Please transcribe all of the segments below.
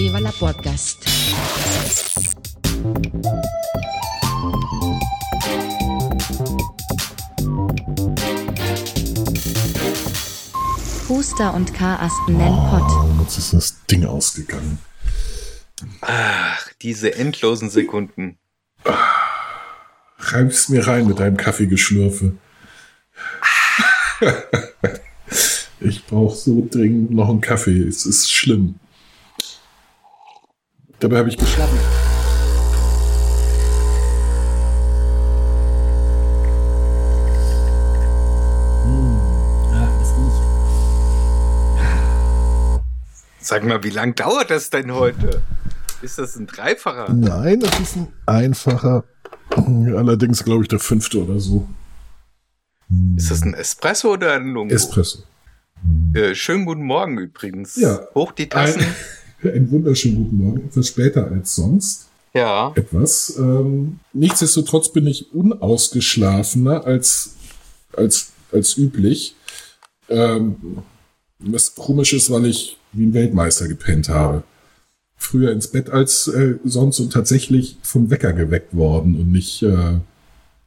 Viva la Podcast. Huster und Karasten nennen Pott. Oh, jetzt ist das Ding ausgegangen. Ach, diese endlosen Sekunden. Reib's mir rein mit deinem Kaffeegeschlürfe. ich brauche so dringend noch einen Kaffee. Es ist schlimm. Dabei habe ich geschlafen. Sag mal, wie lang dauert das denn heute? Ist das ein Dreifacher? Nein, das ist ein einfacher. Allerdings glaube ich der fünfte oder so. Ist das ein Espresso oder ein Lungo? Espresso. Äh, schönen guten Morgen übrigens. Ja. Hoch die Tassen. Ein, einen wunderschönen guten Morgen. Etwas später als sonst. Ja. Etwas. Ähm, nichtsdestotrotz bin ich unausgeschlafener als, als, als üblich. Ähm, was komisch ist, weil ich wie ein Weltmeister gepennt habe. Früher ins Bett als äh, sonst und tatsächlich vom Wecker geweckt worden und nicht äh,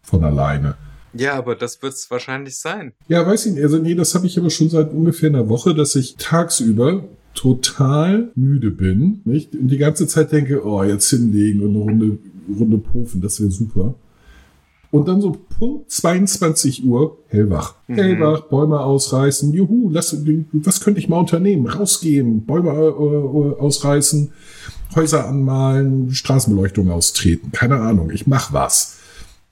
von alleine. Ja, aber das wird es wahrscheinlich sein. Ja, weiß ich nicht. Also nee, das habe ich aber schon seit ungefähr einer Woche, dass ich tagsüber total müde bin, nicht? Und die ganze Zeit denke, oh, jetzt hinlegen und eine Runde, Runde Pufen, das wäre super. Und dann so Punkt 22 Uhr, hellwach. Mhm. Hellwach, Bäume ausreißen, juhu, lass, was könnte ich mal unternehmen? Rausgehen, Bäume äh, äh, ausreißen, Häuser anmalen, Straßenbeleuchtung austreten. Keine Ahnung, ich mach was.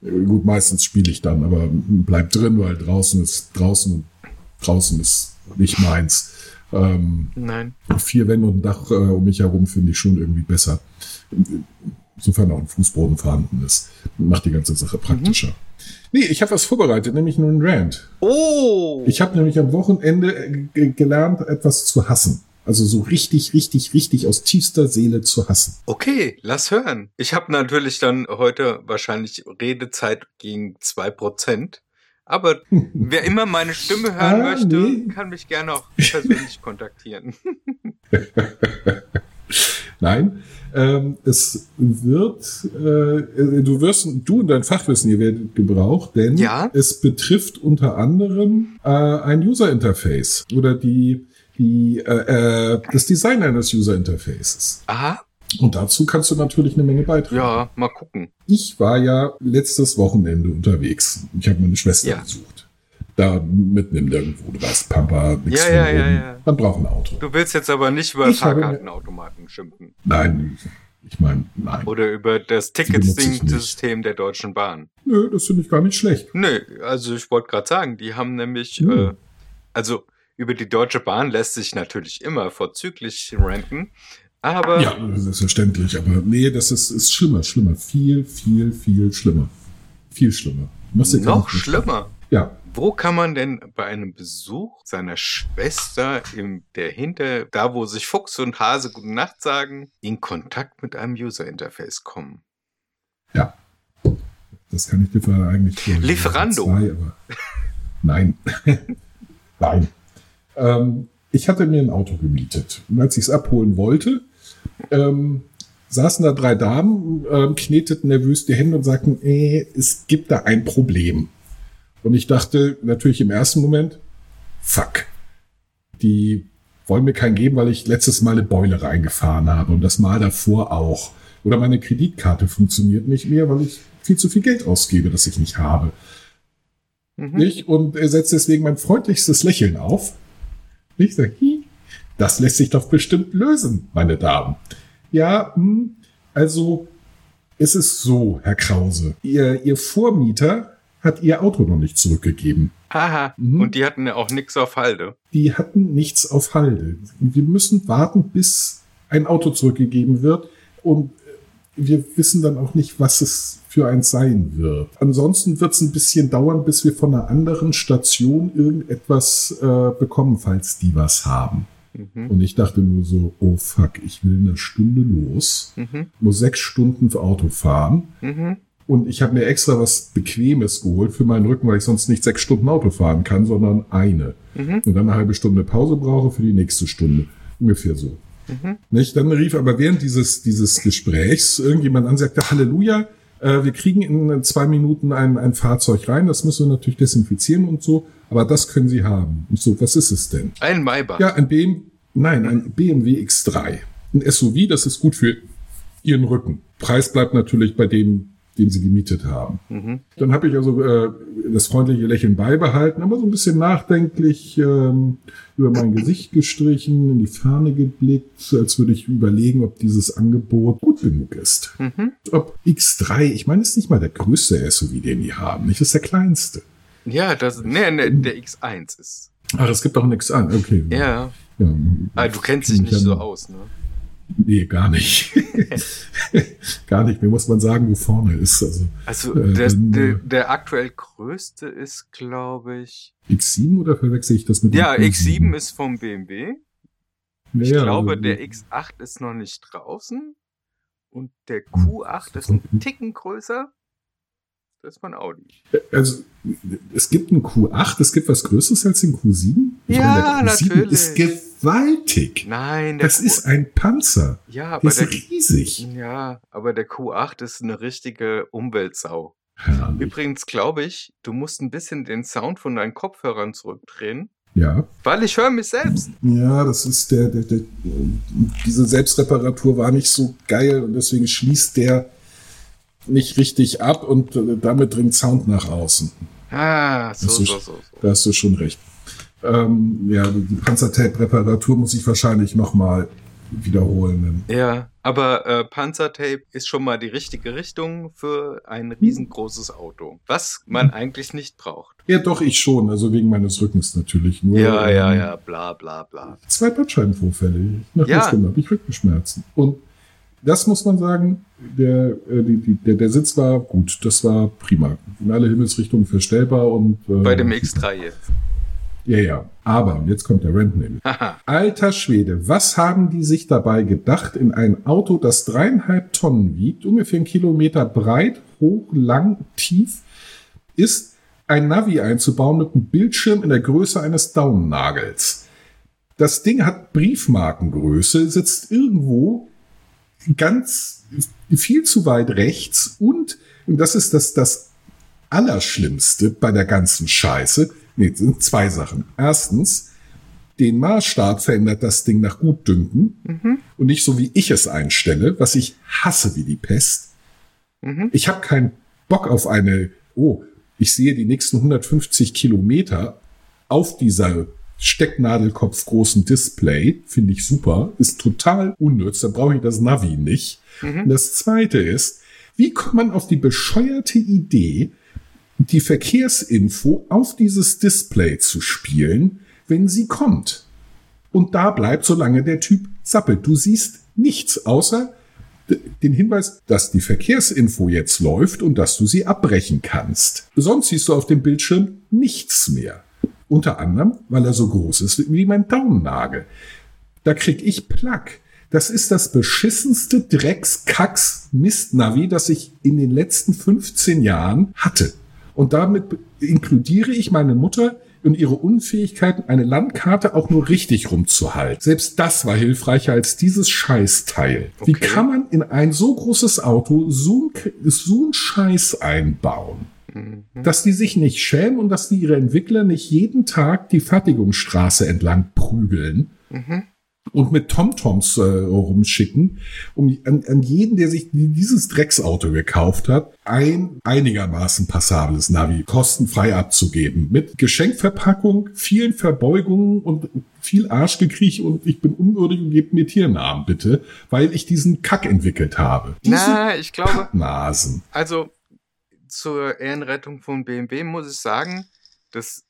Gut, meistens spiele ich dann, aber bleib drin, weil draußen ist draußen draußen ist nicht meins. Ähm, Nein. vier Wände und ein Dach äh, um mich herum finde ich schon irgendwie besser. Insofern auch ein Fußboden vorhanden ist. Macht die ganze Sache praktischer. Nee, ich habe was vorbereitet, nämlich nur einen Rant. Oh! Ich habe nämlich am Wochenende äh, gelernt, etwas zu hassen. Also so richtig, richtig, richtig aus tiefster Seele zu hassen. Okay, lass hören. Ich habe natürlich dann heute wahrscheinlich Redezeit gegen zwei Prozent. Aber wer immer meine Stimme hören Ah, möchte, nee. kann mich gerne auch persönlich kontaktieren. Nein, ähm, es wird, äh, du wirst, du und dein Fachwissen, ihr werdet gebraucht, denn Ja. es betrifft unter anderem äh, ein User Interface oder die, die, äh, äh, das Design eines User Interfaces. Aha, Und dazu kannst du natürlich eine Menge beitragen. ja, mal gucken. Ich war ja letztes Wochenende unterwegs. Ich habe meine Schwester Ja. besucht. Da mitten im Nirgendwo. Du weißt, Pampa, nichts Ja, ja, ja, ja. Man braucht ein Auto. Du willst jetzt aber nicht über Fahrkartenautomaten schimpfen. Nein, ich meine, nein. Oder über das. Ticketing-System der Deutschen Bahn. Nö, das finde ich gar nicht schlecht. Nö, also ich wollte gerade sagen, die haben nämlich, Hm. äh, also über die Deutsche Bahn lässt sich natürlich immer vorzüglich ranken, aber Ja, selbstverständlich. Aber nee, das ist, ist schlimmer, schlimmer. Viel, viel, viel schlimmer. Viel schlimmer. Keine noch schlimmer. Ja, Wo kann man denn bei einem Besuch seiner Schwester im der hinter da wo sich Fuchs und Hase gute Nacht sagen, in Kontakt mit einem User Interface kommen? ja. Das kann ich dir eigentlich Lieferando. Zwei, nein. nein. Ähm, ich hatte mir ein Auto gemietet. Und als ich es abholen wollte, ähm, saßen da drei Damen, ähm, kneteten nervös die Hände und sagten, äh, es gibt da ein Problem. Und ich dachte natürlich im ersten Moment, fuck, die wollen mir keinen geben, weil ich letztes Mal eine Beule reingefahren habe und das Mal davor auch. Oder meine Kreditkarte funktioniert nicht mehr, weil ich viel zu viel Geld ausgebe, das ich nicht habe. Mhm. Nicht? Und er setzt deswegen mein freundlichstes Lächeln auf. Ich sage, "Hi, das lässt sich doch bestimmt lösen, meine Damen. Ja, hm, also es ist so, Herr Krause. Ihr, Ihr Vormieter hat Ihr Auto noch nicht zurückgegeben. Aha. Mhm. Und die hatten ja auch nix auf Halde. Die hatten nichts auf Halde. Wir müssen warten, bis ein Auto zurückgegeben wird. Und wir wissen dann auch nicht, was es für eins sein wird. Ansonsten wird es ein bisschen dauern, bis wir von einer anderen Station irgendetwas äh, bekommen, falls die was haben. Mhm. Und ich dachte nur so, oh fuck, ich will in einer Stunde los, Mhm. muss sechs Stunden für Auto fahren. Mhm. Und ich habe mir extra was Bequemes geholt für meinen Rücken, weil ich sonst nicht sechs Stunden Auto fahren kann, sondern eine. Mhm. Und dann eine halbe Stunde Pause brauche für die nächste Stunde. Ungefähr so. Mhm. Nicht? Dann rief aber während dieses, dieses Gesprächs irgendjemand an und sagte, Halleluja, äh, wir kriegen in zwei Minuten ein, ein Fahrzeug rein, das müssen wir natürlich desinfizieren und so, aber das können Sie haben. Und so, was ist es denn? Ein Maybach. Ja, ein BMW, nein, ein BMW X3. Ein SUV, das ist gut für Ihren Rücken. Preis bleibt natürlich bei dem, den Sie gemietet haben. Mhm. Dann habe ich also äh, das freundliche Lächeln beibehalten, aber so ein bisschen nachdenklich ähm, über mein Gesicht gestrichen, in die Ferne geblickt, als würde ich überlegen, ob dieses Angebot gut genug ist. Mhm. Ob X3, ich meine, es ist nicht mal der größte SUV, den die haben, nicht, das ist der kleinste. Ja, das, nee, nee, der X1 ist. Ach, es gibt auch einen X1, okay. Ja. ja. Ah, du kennst dich nicht so aus, ne? Nee, gar nicht. gar nicht. Mir muss man sagen, wo vorne ist. Also, Also Äh, der, dann, der, äh, der aktuell größte ist, glaube ich. X7 oder verwechsel ich das mit Ja, dem X7 ist vom BMW. Ich Ja, glaube, also- der X8 ist noch nicht draußen. Und der Q8 ist ein Ticken größer. Das ist von Audi. Also, es gibt einen Q8, es gibt was Größeres als den Q7? Ich Ja, der Q7 natürlich. ist gewaltig. Nein, der Das Q ist ein Panzer. ja, Der aber ist der, riesig. ja, aber der Q8 ist eine richtige Umweltsau. Herrlich. Übrigens glaube ich, du musst ein bisschen den Sound von deinen Kopfhörern zurückdrehen, Ja. weil ich höre mich selbst. Ja, das ist der, der, der, diese Selbstreparatur war nicht so geil und deswegen schließt der nicht richtig ab und äh, damit dringt Sound nach außen. Ah, so, ist- so, so, so. Da hast du schon recht. Ähm, ja, die Panzertape-Reparatur muss ich wahrscheinlich nochmal wiederholen. Ja, aber äh, Panzertape ist schon mal die richtige Richtung für ein riesengroßes Auto, was man eigentlich nicht braucht. Ja, doch, ich schon. Also wegen meines Rückens natürlich. Nur, Ja, ja, ähm, ja, bla bla bla. Zwei Bandscheibenvorfälle. Nach Ja. Stunde habe ich Rückenschmerzen. Und das muss man sagen, der, äh, die, die, der, der Sitz war gut. Das war prima. In alle Himmelsrichtungen verstellbar und. Äh, Bei dem X3 jetzt. Ja, ja. Aber, und jetzt kommt der Rant nämlich. Haha. Alter Schwede, was haben die sich dabei gedacht, in ein Auto, das dreieinhalb Tonnen wiegt, ungefähr einen Kilometer breit, hoch, lang, tief, ist, ein Navi einzubauen mit einem Bildschirm in der Größe eines Daumennagels. Das Ding hat Briefmarkengröße, sitzt irgendwo ganz viel zu weit rechts und, und das ist das, das Allerschlimmste bei der ganzen Scheiße. Nee, sind zwei Sachen. Erstens, den Maßstab verändert das Ding nach Gutdünken Mhm. und nicht so, wie ich es einstelle, was ich hasse wie die Pest. Mhm. Ich habe keinen Bock auf eine, oh, ich sehe die nächsten 150 Kilometer auf dieser Stecknadelkopf großen Display, finde ich super, ist total unnütz, da brauche ich das Navi nicht. Mhm. Und das zweite ist, wie kommt man auf die bescheuerte Idee, die Verkehrsinfo auf dieses Display zu spielen, wenn sie kommt? Und da bleibt, solange der Typ zappelt. Du siehst nichts außer den Hinweis, dass die Verkehrsinfo jetzt läuft und dass du sie abbrechen kannst. Sonst siehst du auf dem Bildschirm nichts mehr. Unter anderem, weil er so groß ist wie mein Daumennagel. Da krieg ich Plack. Das ist das beschissenste Drecks-Kacks-Mist-Navi, das ich in den letzten 15 Jahren hatte. Und damit inkludiere ich meine Mutter und ihre Unfähigkeit, eine Landkarte auch nur richtig rumzuhalten. Selbst das war hilfreicher als dieses Scheißteil. Wie Okay. kann man in ein so großes Auto so ein, so ein Scheiß einbauen? Mhm. dass die sich nicht schämen und dass die ihre Entwickler nicht jeden Tag die Fertigungsstraße entlang prügeln Mhm. und mit TomToms äh, rumschicken, um an, an jeden, der sich dieses Drecksauto gekauft hat, ein einigermaßen passables Navi kostenfrei abzugeben. Mit Geschenkverpackung, vielen Verbeugungen und viel Arschgekriech und ich bin unwürdig und gebt mir Tiernamen bitte, weil ich diesen Kack entwickelt habe. Diese Na, ich glaube, Nasen. also zur Ehrenrettung von BMW muss ich sagen, dass,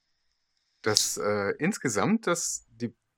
dass äh, insgesamt das,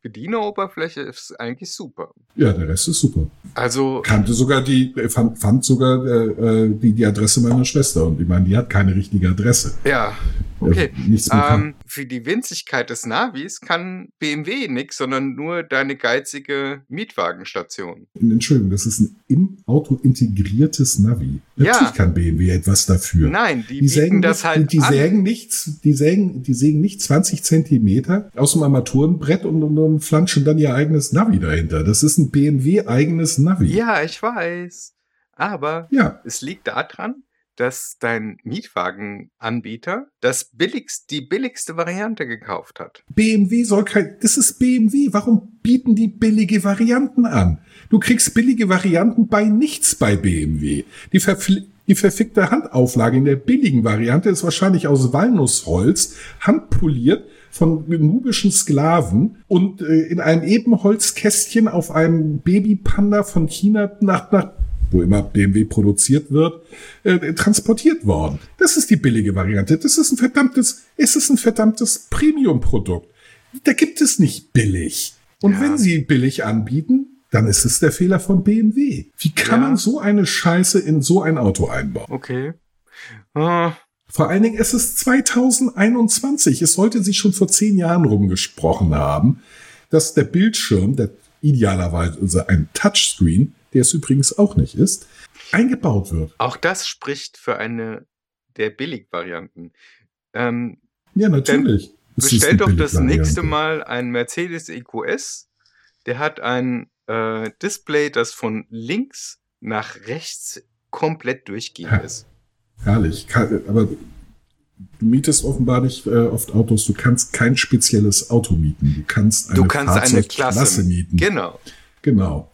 Bedieneroberfläche ist eigentlich super. Ja, der Rest ist super. Also, kannte sogar die, fand, fand sogar äh, äh, die, die Adresse meiner Schwester. Und ich meine, die hat keine richtige Adresse. ja, Okay. äh, nichts kann. Ähm, für die Winzigkeit des Navis kann BMW nix, sondern nur deine geizige Mietwagenstation. Entschuldigung, das ist ein im Auto integriertes Navi. Ja. Natürlich kann BMW etwas dafür. Nein, die, Die sägen, das nicht, halt die an. sägen nichts, die sägen, die sägen nicht 20 Zentimeter aus dem Armaturenbrett und, und, und flanschen dann ihr eigenes Navi dahinter. Das ist ein BMW eigenes Navi. Ja, ich weiß. Aber Ja. es liegt daran, dass dein Mietwagenanbieter das billigst, die billigste Variante gekauft hat. BMW soll kein, das ist BMW. Warum bieten die billige Varianten an? Du kriegst billige Varianten bei nichts bei BMW. Die, verfl- die verfickte Handauflage in der billigen Variante ist wahrscheinlich aus Walnussholz, handpoliert von nubischen Sklaven und äh, in einem Ebenholzkästchen auf einem Babypanda von China nach, nach wo immer BMW produziert wird, äh, transportiert worden. Das ist die billige Variante. Das ist ein verdammtes, es ist ein verdammtes Premium-Produkt. Da gibt es nicht billig. Und Ja. wenn sie billig anbieten, dann ist es der Fehler von BMW. Wie kann Ja. man so eine Scheiße in so ein Auto einbauen? Okay. Ah, Vor allen Dingen, es ist 2021. Es sollte sich schon vor zehn Jahren rumgesprochen haben, dass der Bildschirm, der idealerweise ein Touchscreen, der es übrigens auch nicht ist, eingebaut wird. auch das spricht für eine der Billigvarianten. Ähm, Ja, natürlich. Bestell doch das nächste Mal einen Mercedes EQS. Der hat ein äh, Display, das von links nach rechts komplett durchgehend ist. Herrlich. Aber du mietest offenbar nicht äh, oft Autos. Du kannst kein spezielles Auto mieten. Du kannst eine Du kannst eine Fahrzeugklasse Klasse mieten. Genau. Genau.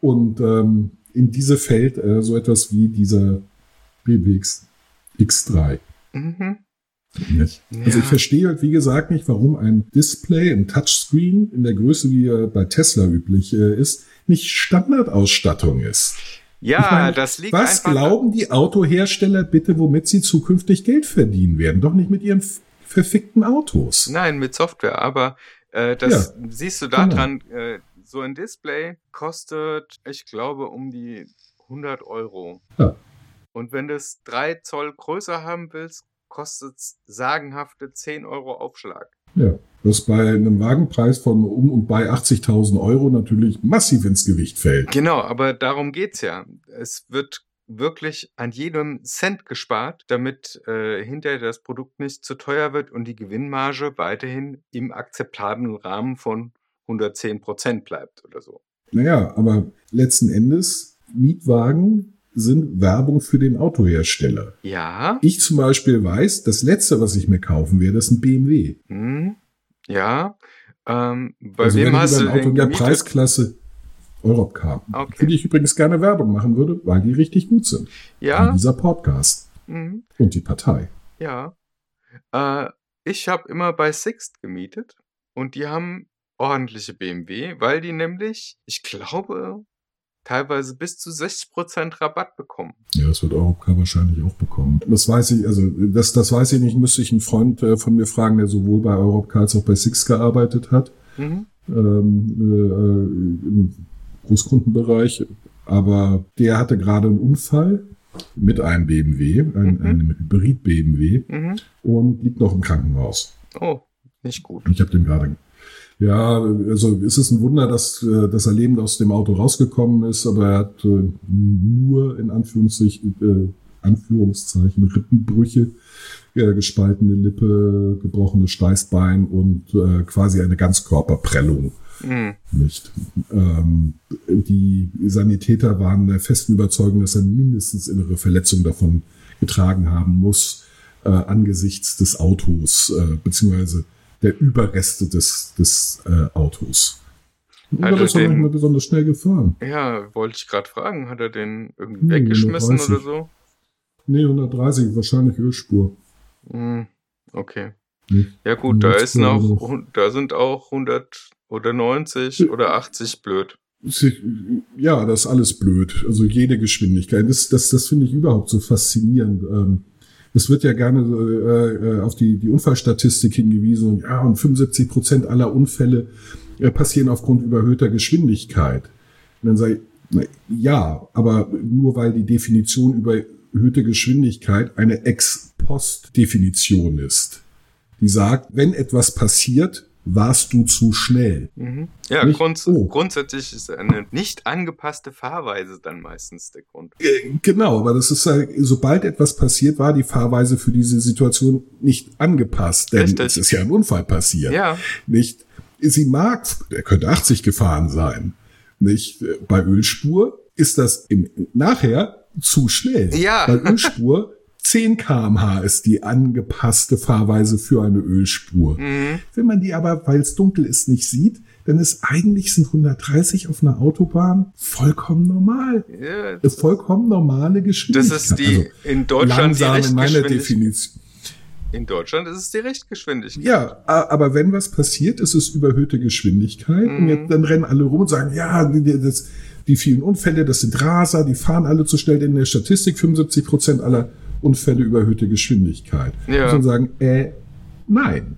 Und ähm, in diese fällt äh, so etwas wie dieser BWX X3. Mhm. Nicht. Also Ja. ich verstehe halt, wie gesagt, nicht, warum ein Display, ein Touchscreen in der Größe, wie er bei Tesla üblich äh, ist, nicht Standardausstattung ist. Ja, Ich meine, das liegt Was glauben die Autohersteller bitte, womit sie zukünftig Geld verdienen werden? Doch nicht mit ihren verfickten Autos. Nein, mit Software, aber äh, das siehst du daran, äh, so ein Display kostet, ich glaube, um die 100 Euro. Ja. Und wenn du es 3 Zoll größer haben willst, kostet es sagenhafte 10 Euro Aufschlag. Ja, was bei einem Wagenpreis von um und bei 80.000 Euro natürlich massiv ins Gewicht fällt. Genau, aber darum geht's ja. Es wird wirklich an jedem Cent gespart, damit äh, hinterher das Produkt nicht zu teuer wird und die Gewinnmarge weiterhin im akzeptablen Rahmen von 110 Prozent bleibt oder so. Naja, aber letzten Endes, Mietwagen sind Werbung für den Autohersteller. Ja, Ich zum Beispiel weiß, das letzte, was ich mir kaufen werde, ist ein BMW. hm, ja. Ähm, bei also wem hast du ein Auto in der gemietet? Preisklasse Europcar, Okay. für die ich übrigens gerne Werbung machen würde, weil die richtig gut sind. Wie Ja, dieser Podcast mhm, und die Partei. ja. Äh, ich habe immer bei Sixt gemietet und die haben ordentliche BMW, weil die nämlich, ich glaube, teilweise bis zu 60% Rabatt bekommen. Ja, das wird Europcar wahrscheinlich auch bekommen. Das weiß ich, also das, das weiß ich nicht, müsste ich einen Freund äh, von mir fragen, der sowohl bei Europcar als auch bei Six gearbeitet hat, Mhm. ähm, äh, im Großkundenbereich. Aber der hatte gerade einen Unfall mit einem BMW, ein, Mhm. einem Hybrid-BMW Mhm. und liegt noch im Krankenhaus. Oh, nicht gut. Ich habe den gerade. Ja, also es ist ein Wunder, dass, äh, dass er lebend aus dem Auto rausgekommen ist, aber er hat äh, nur in Anführungszeichen, äh, Anführungszeichen Rippenbrüche, äh, gespaltene Lippe, gebrochenes Steißbein und äh, quasi eine Ganzkörperprellung. Mhm. Nicht. Ähm, die Sanitäter waren der festen Überzeugung, dass er mindestens innere Verletzungen davon getragen haben muss, äh, angesichts des Autos, äh, beziehungsweise der Überreste des, des äh, Autos. Und Also da ist er den- nicht besonders schnell gefahren. Ja, wollte ich gerade fragen, hat er den irgendwie Hm, weggeschmissen 130. oder so? Nee, 130, wahrscheinlich Ölspur. Mhm. Okay. Nicht? Ja gut, da ist noch, da sind auch 100 oder 90 oder 80 blöd. Ja, das ist alles blöd. Also jede Geschwindigkeit. Das, das, das finde ich überhaupt so faszinierend. Ähm, es wird ja gerne äh, äh, auf die, die Unfallstatistik hingewiesen. Ja, und 75 Prozent aller Unfälle äh, passieren aufgrund überhöhter Geschwindigkeit. Und dann na, ja, aber nur weil die Definition überhöhte Geschwindigkeit eine Ex-Post-Definition ist. die sagt, wenn etwas passiert, warst du zu schnell. Mhm. Ja, Nicht- grunds oh. grundsätzlich ist eine nicht angepasste Fahrweise dann meistens der Grund. Äh, Genau, aber das ist ja, sobald etwas passiert, war die Fahrweise für diese Situation nicht angepasst, denn Richtig. es ist ja ein Unfall passiert. Ja, Nicht, sie mag, er könnte 80 gefahren sein. Nicht, bei Ölspur ist das im, nachher zu schnell. Ja. Bei Ölspur 10 kmh ist die angepasste Fahrweise für eine Ölspur. mhm. Wenn man die aber, weil es dunkel ist, nicht sieht, dann ist eigentlich sind 130 auf einer Autobahn vollkommen normal. ja Eine das, vollkommen normale das Geschwindigkeit. ist die Also, in Deutschland die in meiner. Definition. In Deutschland ist es die Richtgeschwindigkeit. Ja, aber wenn was passiert, ist es überhöhte Geschwindigkeit. Und Mhm. jetzt, dann rennen alle rum und sagen, ja, das, die vielen Unfälle, das sind Raser, die fahren alle zu schnell. In der Statistik 75 Prozent aller Unfälle überhöhte Geschwindigkeit. Ja. Muss man sagen, äh, nein,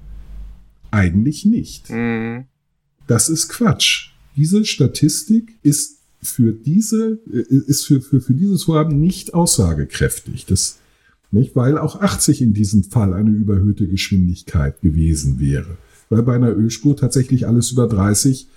eigentlich nicht. Mhm. Das ist Quatsch. Diese Statistik ist für diese, äh, ist für, für, für dieses Vorhaben nicht aussagekräftig. Das, nicht, weil auch 80 in diesem Fall eine überhöhte Geschwindigkeit gewesen wäre. Weil bei einer Ölspur tatsächlich alles über 30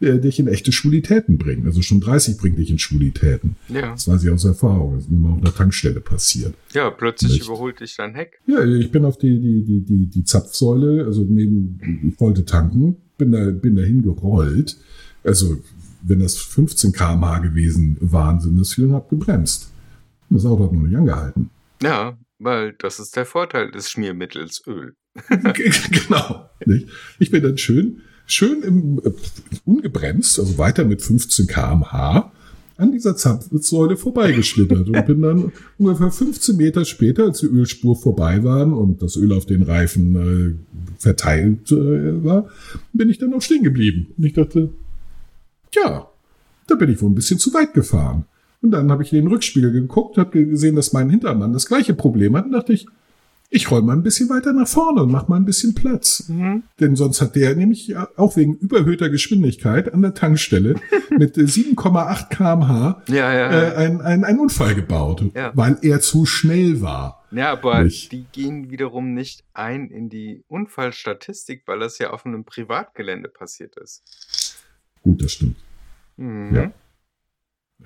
äh, dich in echte Schwulitäten bringt. Also schon 30 bringt dich in Schwulitäten. Ja. Das weiß ich aus Erfahrung. Das ist mir mal auf einer Tankstelle passiert. ja, plötzlich Nicht. überholt dich dein Heck. Ja, ich bin auf die, die, die, die, die Zapfsäule, also neben, ich wollte tanken, bin da, bin da hingerollt. Also, wenn das 15 kmh gewesen waren, sind das viel und hab gebremst. Das Auto hat noch nicht angehalten. Ja, weil das ist der Vorteil des Schmiermittels Öl. genau. Nicht? Ich bin dann schön, schön im, äh, ungebremst, also weiter mit 15 kmh, an dieser Zapfsäule vorbeigeschlittert und bin dann ungefähr 15 Meter später, als die Ölspur vorbei waren und das Öl auf den Reifen äh, verteilt äh, war, bin ich dann auch stehen geblieben. Und ich dachte, ja, da bin ich wohl ein bisschen zu weit gefahren. Und dann habe ich in den Rückspiegel geguckt, habe gesehen, dass mein Hintermann das gleiche Problem hat und dachte ich, ich roll mal ein bisschen weiter nach vorne und mach mal ein bisschen Platz. Mhm. Denn sonst hat der nämlich ja auch wegen überhöhter Geschwindigkeit an der Tankstelle mit äh, 7,8 kmh Ja, ja. äh, ein, ein, einen Unfall gebaut, Ja. weil er zu schnell war. Ja, aber Nicht. die gehen wiederum nicht ein in die Unfallstatistik, weil das ja auf einem Privatgelände passiert ist. Gut, das stimmt. Mhm. Ja.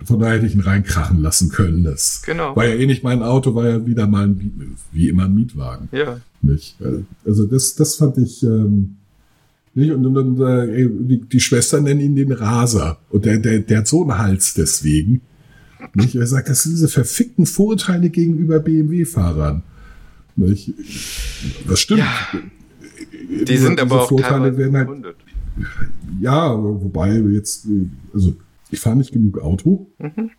Von daher hätte ich ihn reinkrachen lassen können. Das Genau. war ja eh nicht mein Auto, war ja wieder mal ein, wie immer ein Mietwagen. Ja. Nicht? Also das, das fand ich ähm, nicht. Und, und, und äh, die, die Schwestern nennen ihn den Raser. Und der, der, der hat so einen Hals deswegen. Nicht? Er sagt, das sind diese verfickten Vorurteile gegenüber BMW-Fahrern. Nicht? Das stimmt. Ja. Die sind aber auch Vorurteile werden halt ja, wobei jetzt, äh, also ich fahre nicht genug Auto. Mhm.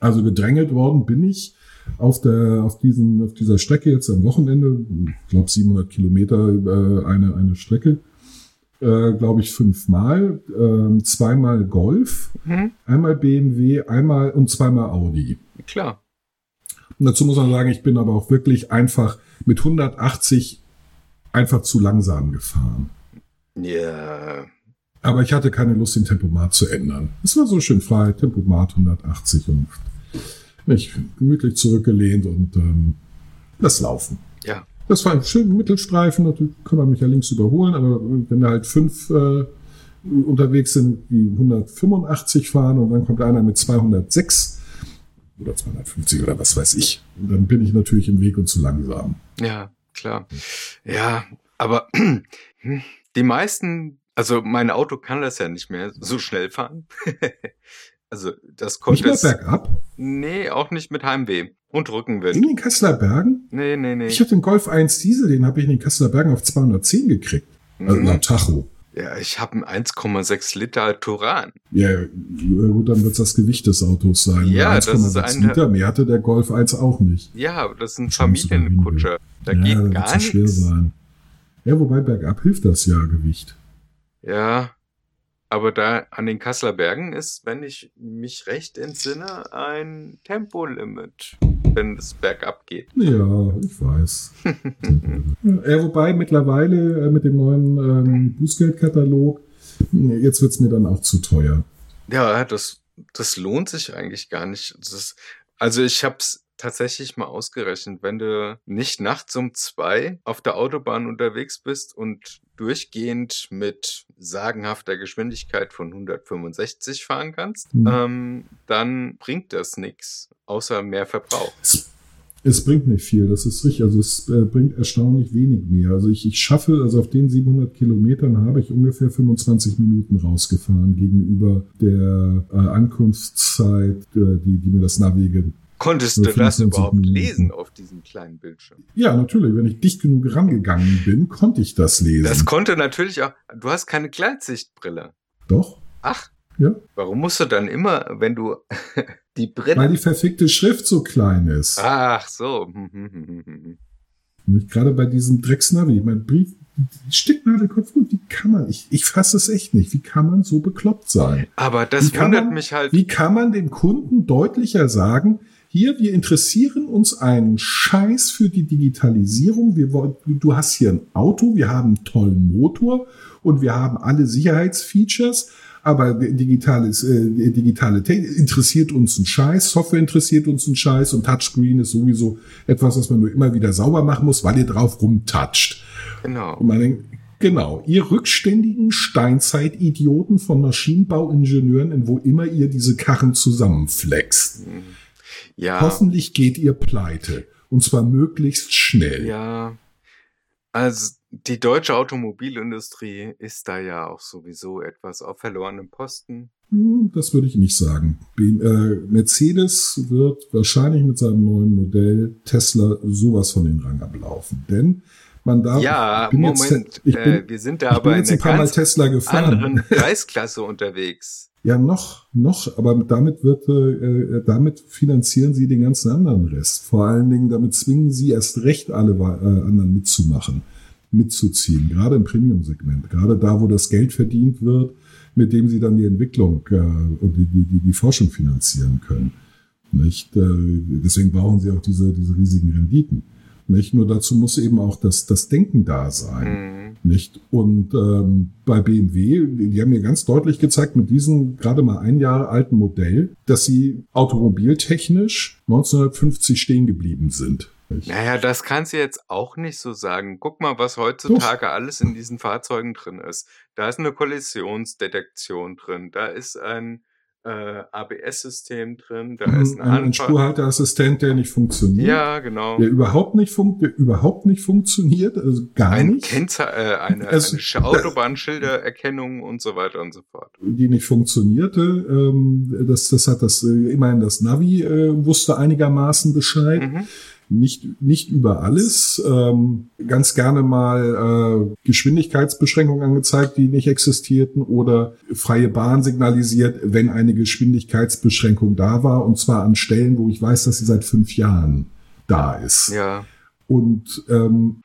Also gedrängelt worden bin ich auf der, auf diesen, auf dieser Strecke jetzt am Wochenende, ich glaube 700 Kilometer äh, eine, eine Strecke, äh, glaube ich fünfmal, ähm, zweimal Golf, Mhm. einmal BMW, einmal und zweimal Audi. Klar. Und dazu muss man sagen, ich bin aber auch wirklich einfach mit 180 einfach zu langsam gefahren. Ja. Aber ich hatte keine Lust, den Tempomat zu ändern. Es war so schön frei, Tempomat 180 und mich gemütlich zurückgelehnt und ähm, das Laufen. Ja. Das war ein schöner Mittelstreifen, natürlich kann man mich ja links überholen, aber wenn da halt fünf äh, unterwegs sind, die 185 fahren und dann kommt einer mit 206 oder 250 oder was weiß ich, dann bin ich natürlich im Weg und zu langsam. Ja, klar. Ja, aber die meisten, also mein Auto kann das ja nicht mehr so schnell fahren. also das Nicht konnte mehr es. bergab, Nee, auch nicht mit Heimweh und in Rückenwind. den Kasseler Bergen. Nee, nee, nee. Ich hatte den Golf 1 Diesel, den habe ich in den Kasseler Bergen auf 210 gekriegt. Also Mhm. laut Tacho. Ja, ich habe einen 1,6 Liter Turan. Ja, gut, dann wird es das Gewicht des Autos sein. Ja, das ist 1,6 eine- Liter mehr hatte der Golf 1 auch nicht. Ja, das ist ein Familienkutscher. Da ja, geht gar schwer nichts. sein. Ja, wobei bergab hilft das ja Gewicht. Ja, aber da an den Kasseler Bergen ist, wenn ich mich recht entsinne, ein Tempolimit, wenn es bergab geht. Ja, ich weiß. ja, wobei mittlerweile äh, mit dem neuen ähm, Bußgeldkatalog, jetzt wird's mir dann auch zu teuer. Ja, das, das lohnt sich eigentlich gar nicht. Ist, also ich habe es tatsächlich mal ausgerechnet, wenn du nicht nachts um zwei auf der Autobahn unterwegs bist und durchgehend mit sagenhafter Geschwindigkeit von 165 fahren kannst, Mhm. ähm, dann bringt das nichts, außer mehr Verbrauch. Es, bringt nicht viel, das ist richtig. Also es äh, bringt erstaunlich wenig mehr. Also ich, ich schaffe, also auf den 700 Kilometern habe ich ungefähr 25 Minuten rausgefahren gegenüber der äh, Ankunftszeit, äh, die, die mir das Navi Konntest du das 25 überhaupt Minuten. lesen auf diesem kleinen Bildschirm? Ja, natürlich. Wenn ich dicht genug rangegangen bin, konnte ich das lesen. Das konnte natürlich auch. Du hast keine Gleitsichtbrille. Doch, Ach, ja. warum musst du dann immer, wenn du die Brille. Weil die verfickte Schrift so klein ist. Ach so. Hm, hm, hm, hm, gerade bei diesem Drecksnavi. Mein Brief, die Stecknadelkopf, wie kann man, ich, ich fasse es echt nicht. Wie kann man so bekloppt sein? Aber das wundert man- mich halt. Wie kann man dem Kunden deutlicher sagen, hier, wir interessieren uns einen Scheiß für die Digitalisierung. Wir wollen, du hast hier ein Auto, wir haben einen tollen Motor und wir haben alle Sicherheitsfeatures, aber digitales, äh, digitale Technik interessiert uns ein Scheiß, Software interessiert uns ein Scheiß und Touchscreen ist sowieso etwas, was man nur immer wieder sauber machen muss, weil ihr drauf rumtatscht. Genau. Und man denkt, genau, ihr rückständigen Steinzeitidioten von Maschinenbauingenieuren, in wo immer ihr diese Karren zusammenflext. Ja. Hoffentlich geht ihr pleite. Und zwar möglichst schnell. Ja. Also die deutsche Automobilindustrie ist da ja auch sowieso etwas auf verlorenem Posten. Hm, Das würde ich nicht sagen. Äh, Mercedes wird wahrscheinlich mit seinem neuen Modell Tesla sowas von den Rang ablaufen. Denn man darf. ja, jetzt- Moment, ich bin, äh, wir sind da aber in jetzt ein einer ganz Tesla gefahren. anderen Preisklasse unterwegs. Ja, noch, noch, aber damit wird, äh, damit finanzieren sie den ganzen anderen Rest. Vor allen Dingen, damit zwingen sie erst recht alle äh, anderen mitzumachen, mitzuziehen, gerade im Premium-Segment, gerade da, wo das Geld verdient wird, mit dem sie dann die Entwicklung äh, und die, die, die, die Forschung finanzieren können. Nicht? Äh, deswegen brauchen sie auch diese, diese riesigen Renditen. Nicht? Nur dazu muss eben auch das, das Denken da sein. Mhm. Nicht? Und ähm, bei BMW, die haben mir ganz deutlich gezeigt, mit diesem gerade mal ein Jahr alten Modell, dass sie automobiltechnisch 1950 stehen geblieben sind. Naja, das kannst du jetzt auch nicht so sagen. Guck mal, was heutzutage alles in diesen Fahrzeugen drin ist. Da ist eine Kollisionsdetektion drin, da ist ein äh, ABS-System drin, da ist ein, ein, Spurhalteassistent, der nicht funktioniert. Ja, genau. Der überhaupt nicht, fun der überhaupt nicht funktioniert, also gar Ein nicht. Kennze äh, eine, Also, eine Sch- Autobahnschildererkennung und so weiter und so fort. die nicht funktionierte. Ähm, das, das hat das äh, immerhin das Navi äh, wusste einigermaßen Bescheid. Mhm. Nicht, nicht über alles. Ähm, ganz gerne mal äh, Geschwindigkeitsbeschränkungen angezeigt, die nicht existierten oder freie Bahn signalisiert, wenn eine Geschwindigkeitsbeschränkung da war. Und zwar an Stellen, wo ich weiß, dass sie seit fünf Jahren da ist. Ja. Und ähm,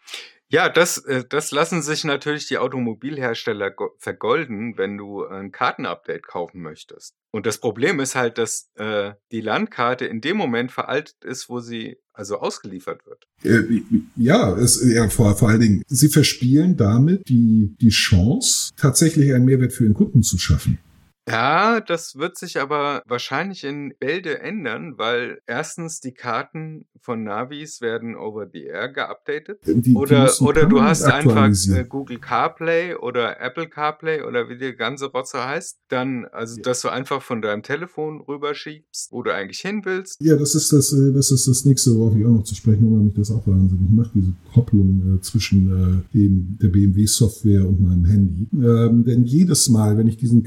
Ja, das, äh, das lassen sich natürlich die Automobilhersteller go- vergolden, wenn du ein Kartenupdate kaufen möchtest. Und das Problem ist halt, dass äh, die Landkarte in dem Moment veraltet ist, wo sie also ausgeliefert wird. Äh, ja, es, ja vor, vor allen Dingen, sie verspielen damit die, die Chance, tatsächlich einen Mehrwert für ihren Kunden zu schaffen. Ja, das wird sich aber wahrscheinlich in Bälde ändern, weil erstens die Karten von Navis werden over the air geupdatet. Die, die Oder, oder du hast einfach äh, Google CarPlay oder Apple CarPlay oder wie die ganze Rotze heißt. Dann, also, dass du einfach von deinem Telefon rüberschiebst, wo du eigentlich hin willst. Ja, das ist das, äh, das ist das nächste, worauf ich auch noch zu sprechen komme, mich das auch wahnsinnig macht, diese Kopplung äh, zwischen äh, dem, der BMW-Software und meinem Handy. Ähm, denn jedes Mal, wenn ich diesen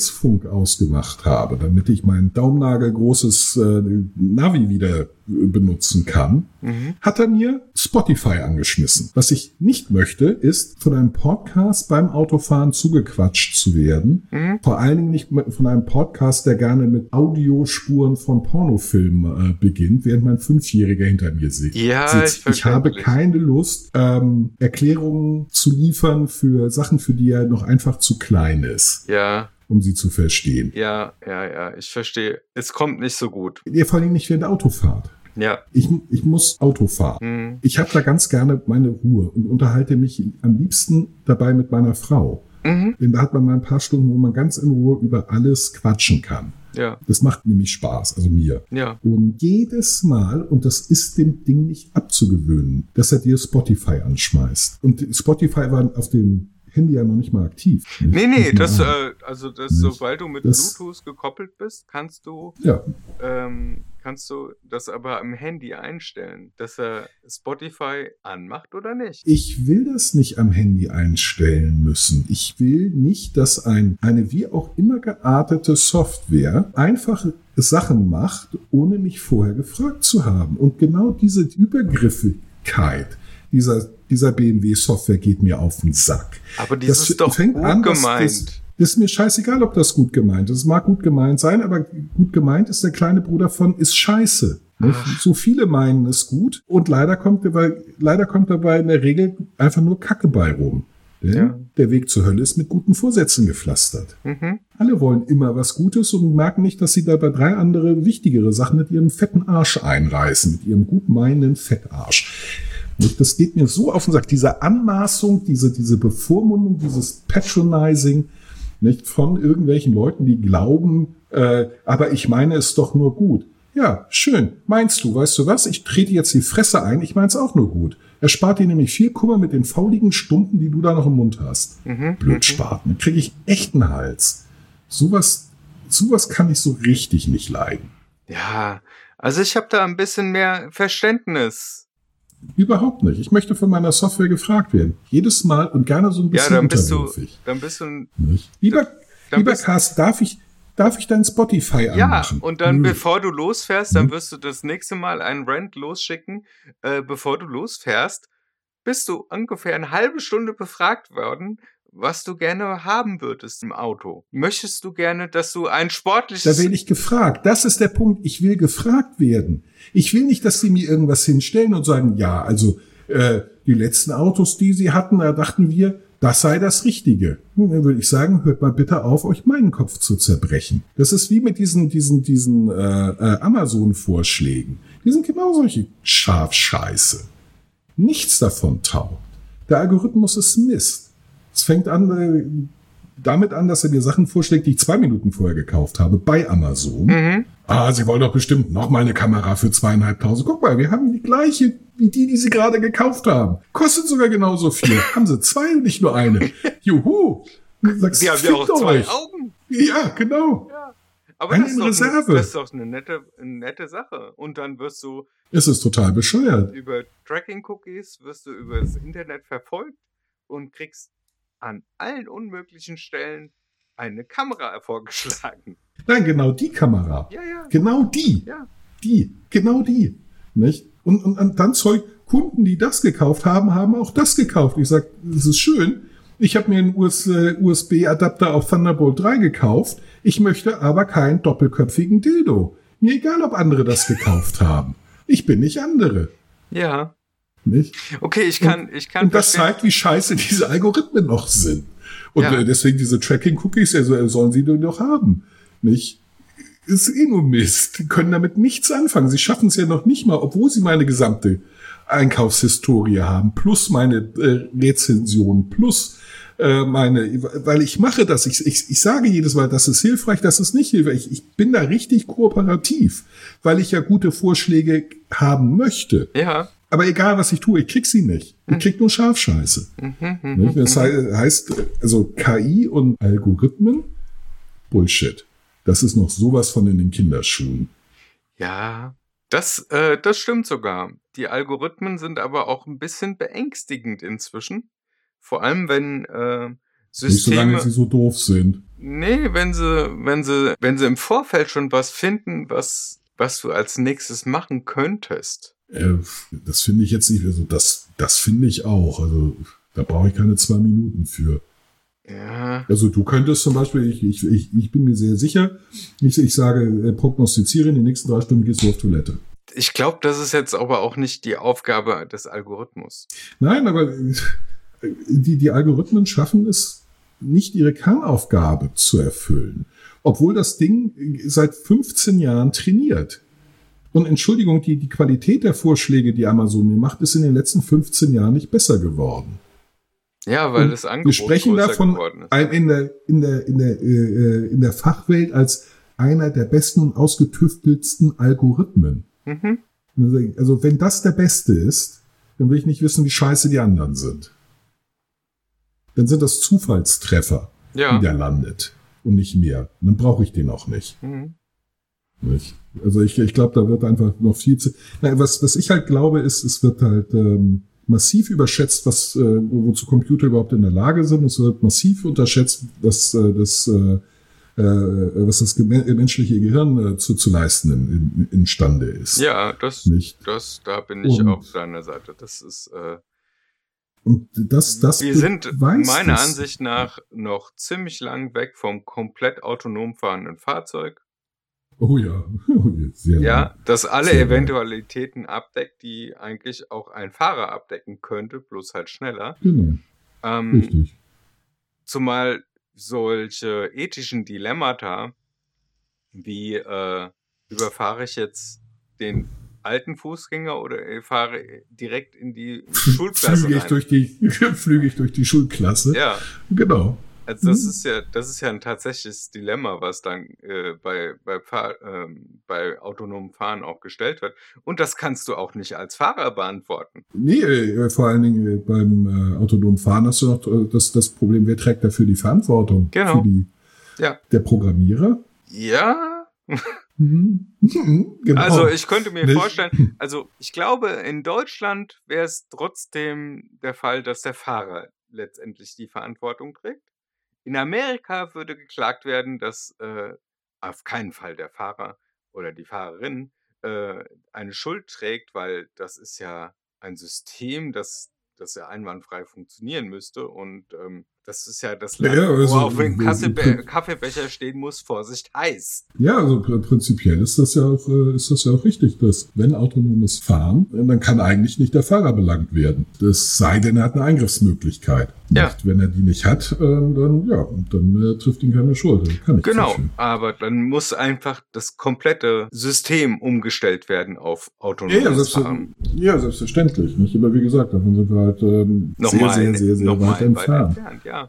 Kack-Verkehrsfunk ausgemacht habe, damit ich mein daumennagelgroßes äh, Navi wieder benutzen kann, Mhm. hat er mir Spotify angeschmissen. Was ich nicht möchte, ist von einem Podcast beim Autofahren zugequatscht zu werden. Mhm. Vor allen Dingen nicht von einem Podcast, der gerne mit Audiospuren von Pornofilmen äh, beginnt, während mein Fünfjähriger hinter mir sitzt. Ja, ist ich habe keine Lust, ähm, Erklärungen zu liefern für Sachen, für die er noch einfach zu klein ist, Ja, um sie zu verstehen. ja, ja, ja, ich verstehe. Es kommt nicht so gut. Ja, vor Dingen nicht während der Autofahrt. Ja. Ich, ich muss Auto fahren. Mhm. Ich habe da ganz gerne meine Ruhe und unterhalte mich am liebsten dabei mit meiner Frau. Mhm. Denn da hat man mal ein paar Stunden, wo man ganz in Ruhe über alles quatschen kann. Ja, Das macht nämlich Spaß, also mir. ja. Und jedes Mal, und das ist dem Ding nicht abzugewöhnen, dass er dir Spotify anschmeißt. Und Spotify war auf dem Handy ja noch nicht mal aktiv. Nee, nee, das, äh, also das, Nicht. sobald du mit Das- Bluetooth gekoppelt bist, kannst du, ja, ähm, kannst du das aber am Handy einstellen, dass er Spotify anmacht oder nicht. ich will das nicht am Handy einstellen müssen. Ich will nicht, dass ein, eine wie auch immer geartete Software einfach Sachen macht, ohne mich vorher gefragt zu haben. Und genau diese Übergriffigkeit dieser, dieser BMW-Software geht mir auf den Sack. Aber das, Das ist doch fängt gut an, gemeint. das- Das ist mir scheißegal, ob das gut gemeint ist. Es mag gut gemeint sein, aber gut gemeint ist der kleine Bruder von ist scheiße. Nicht? So viele meinen es gut und leider kommt dabei, leider kommt dabei in der Regel einfach nur Kacke bei rum. Denn Ja. der Weg zur Hölle ist mit guten Vorsätzen gepflastert. Mhm. Alle wollen immer was Gutes und merken nicht, dass sie dabei drei andere wichtigere Sachen mit ihrem fetten Arsch einreißen, mit ihrem gut meinenden Fettarsch. Das geht mir so auf den Sack. Diese Anmaßung, diese, diese Bevormundung, dieses Patronizing, nicht von irgendwelchen Leuten, die glauben, äh, aber ich meine es doch nur gut. Ja, schön. Meinst du, weißt du was? Ich trete jetzt die Fresse ein, ich meins auch nur gut. Er spart dir nämlich viel Kummer mit den fauligen Stunden, die du da noch im Mund hast. Mhm. Blödspaten. Dann kriege ich echt einen Hals. Sowas, sowas kann ich so richtig nicht leiden. Ja, also ich habe da ein bisschen mehr Verständnis. Überhaupt nicht. Ich möchte von meiner Software gefragt werden. Jedes Mal und gerne so ein Ja, bisschen dann bist du, dann bist du ein Nicht? Lieber, Dann lieber Carsten, darf ich, darf ich dein Spotify Ja, anmachen? und dann, Nö. bevor du losfährst, dann Mhm. wirst du das nächste Mal einen Rant losschicken. Äh, bevor du losfährst, bist du ungefähr eine halbe Stunde befragt worden, was du gerne haben würdest im Auto. Möchtest du gerne, dass du ein Da sportliches... werde ich gefragt. Das ist der Punkt. Ich will gefragt werden. Ich will nicht, dass sie mir irgendwas hinstellen und sagen, ja, also äh, die letzten Autos, die sie hatten, da dachten wir, das sei das Richtige. Nun, Dann würde ich sagen, hört mal bitte auf, euch meinen Kopf zu zerbrechen. Das ist wie mit diesen, diesen, diesen äh, äh, Amazon-Vorschlägen. Die sind genau solche Schafscheiße. Nichts davon taugt. Der Algorithmus ist Mist. Es fängt an, äh, damit an, dass er dir Sachen vorschlägt, die ich zwei Minuten vorher gekauft habe bei Amazon. Mhm. Ah, Sie wollen doch bestimmt noch mal eine Kamera für zweieinhalbtausend. Guck mal, wir haben die gleiche wie die, die Sie gerade gekauft haben. Kostet sogar genauso viel. haben Sie zwei und nicht nur eine. Juhu. Sagst, Sie haben ja auch zwei euch. Augen. Ja, genau. Ja. Aber Eine das ist, doch eine, Reserve. das ist doch eine nette, eine nette Sache. Und dann wirst du Es ist total bescheuert. über Tracking-Cookies, wirst du über das Internet verfolgt und kriegst an allen unmöglichen Stellen eine Kamera vorgeschlagen. Nein, genau die Kamera. Ja, ja. Genau die. Ja. Die. Genau die. Nicht? Und, und, und dann Zeug, Kunden, die das gekauft haben, haben auch das gekauft. Ich sag, das ist schön. Ich habe mir einen US, äh, USB-Adapter auf Thunderbolt 3 gekauft. Ich möchte aber keinen doppelköpfigen Dildo. Mir egal, ob andere das gekauft haben. Ich bin nicht andere. Ja. Nicht? Okay, ich kann, ich kann Und das zeigt, wie scheiße diese Algorithmen noch sind. Und Ja. äh, deswegen diese Tracking-Cookies, also äh, sollen sie doch haben. Nicht? Ist eh nur Mist. Die können damit nichts anfangen. Sie schaffen es ja noch nicht mal, obwohl sie meine gesamte Einkaufshistorie haben, plus meine äh, Rezension, plus äh, meine, weil ich mache das, ich, ich, ich sage jedes Mal, das ist hilfreich, das ist nicht hilfreich. Ich, ich bin da richtig kooperativ, weil ich ja gute Vorschläge haben möchte. Ja. Aber egal, was ich tue, ich krieg sie nicht. Ich krieg nur Scharfscheiße. Mhm, Nicht? Das hei- heißt, also KI und Algorithmen, Bullshit. Das ist noch sowas von in den Kinderschuhen. Ja. Das, äh, das stimmt sogar. Die Algorithmen sind aber auch ein bisschen beängstigend inzwischen. Vor allem, wenn äh, Nicht solange Systeme. sie so doof sind. Nee, wenn sie, wenn sie, wenn sie im Vorfeld schon was finden, was, was du als nächstes machen könntest. Äh, das finde ich jetzt nicht, also das, das finde ich auch. Also da brauche ich keine zwei Minuten für. Ja. Also du könntest zum Beispiel, ich, ich, ich, ich bin mir sehr sicher, ich, ich sage, äh, prognostiziere, in den nächsten drei Stunden gehst du auf Toilette. Ich glaube, das ist jetzt aber auch nicht die Aufgabe des Algorithmus. Nein, aber die, die Algorithmen schaffen es nicht, ihre Kernaufgabe zu erfüllen. Obwohl das Ding seit 15 Jahren trainiert. Und Entschuldigung, die, die Qualität der Vorschläge, die Amazon mir macht, ist in den letzten 15 Jahren nicht besser geworden. Ja, weil Und das Angebot Wir sprechen davon in der, in der, in der, äh, äh, in der Fachwelt als einer der besten und ausgetüftelsten Algorithmen. Mhm. Also wenn das der beste ist, dann will ich nicht wissen, wie scheiße die anderen sind. Dann sind das Zufallstreffer, Ja. die der landet und nicht mehr. Und dann brauche ich den auch nicht. Mhm. Nicht. Also ich, ich glaube, da wird einfach noch viel zu. Nein, was, was ich halt glaube, ist, es wird halt ähm, massiv überschätzt, was äh, wozu Computer überhaupt in der Lage sind. Es wird massiv unterschätzt, was äh, das äh, äh, was das menschliche Gehirn äh, zu, zu leisten in, in, imstande ist. Ja, das, Nicht? das, da bin ich Und- auf deiner Seite. Das ist, äh, Und das, das wir sind meiner es. Ansicht nach noch ziemlich lang weg vom komplett autonom fahrenden Fahrzeug. Oh ja, sehr Ja, lang. das alle Sehr lang. Eventualitäten abdeckt, die eigentlich auch ein Fahrer abdecken könnte, bloß halt schneller. Genau, Ähm, richtig. zumal solche ethischen Dilemmata, wie äh, überfahre ich jetzt den alten Fußgänger oder fahre direkt in die Schulklasse Flüge ich rein? durch die, flüge ich durch die Schulklasse. Ja, Genau. Also das Mhm. ist ja, das ist ja ein tatsächliches Dilemma, was dann äh, bei, bei, Fahr ähm, bei autonomem Fahren auch gestellt wird. Und das kannst du auch nicht als Fahrer beantworten. Nee, äh, vor allen Dingen äh, beim äh, autonomen Fahren hast du noch äh, das, das Problem, wer trägt dafür die Verantwortung? Genau. Die, Ja. Der Programmierer? Ja, Mhm. genau. Also ich könnte mir Nicht? vorstellen, also ich glaube, in Deutschland wäre es trotzdem der Fall, dass der Fahrer letztendlich die Verantwortung trägt. In Amerika würde geklagt werden, dass äh, auf keinen Fall der Fahrer oder die Fahrerin äh, eine Schuld trägt, weil das ist ja ein System, das, das ja einwandfrei funktionieren müsste und ähm, das ist ja das Land, Ja, also, wo auf dem Kaffeebe Kaffeebecher stehen muss, Vorsicht heiß. Ja, also pr- prinzipiell ist das ja auch, äh, ist das ja auch richtig, dass wenn autonomes Fahren, äh, dann kann eigentlich nicht der Fahrer belangt werden. Das sei denn, er hat eine Eingriffsmöglichkeit. Ja. Nicht? Wenn er die nicht hat, äh, dann ja, dann äh, trifft ihn keine Schuld. Genau, aber dann muss einfach das komplette System umgestellt werden auf Ja, autonomes ja, selbst, Fahren. ja, selbstverständlich. Nicht? Aber wie gesagt, davon sind wir halt ähm, sehr, sehr, sehr, sehr nochmal weit entfernt. entfernt, ja.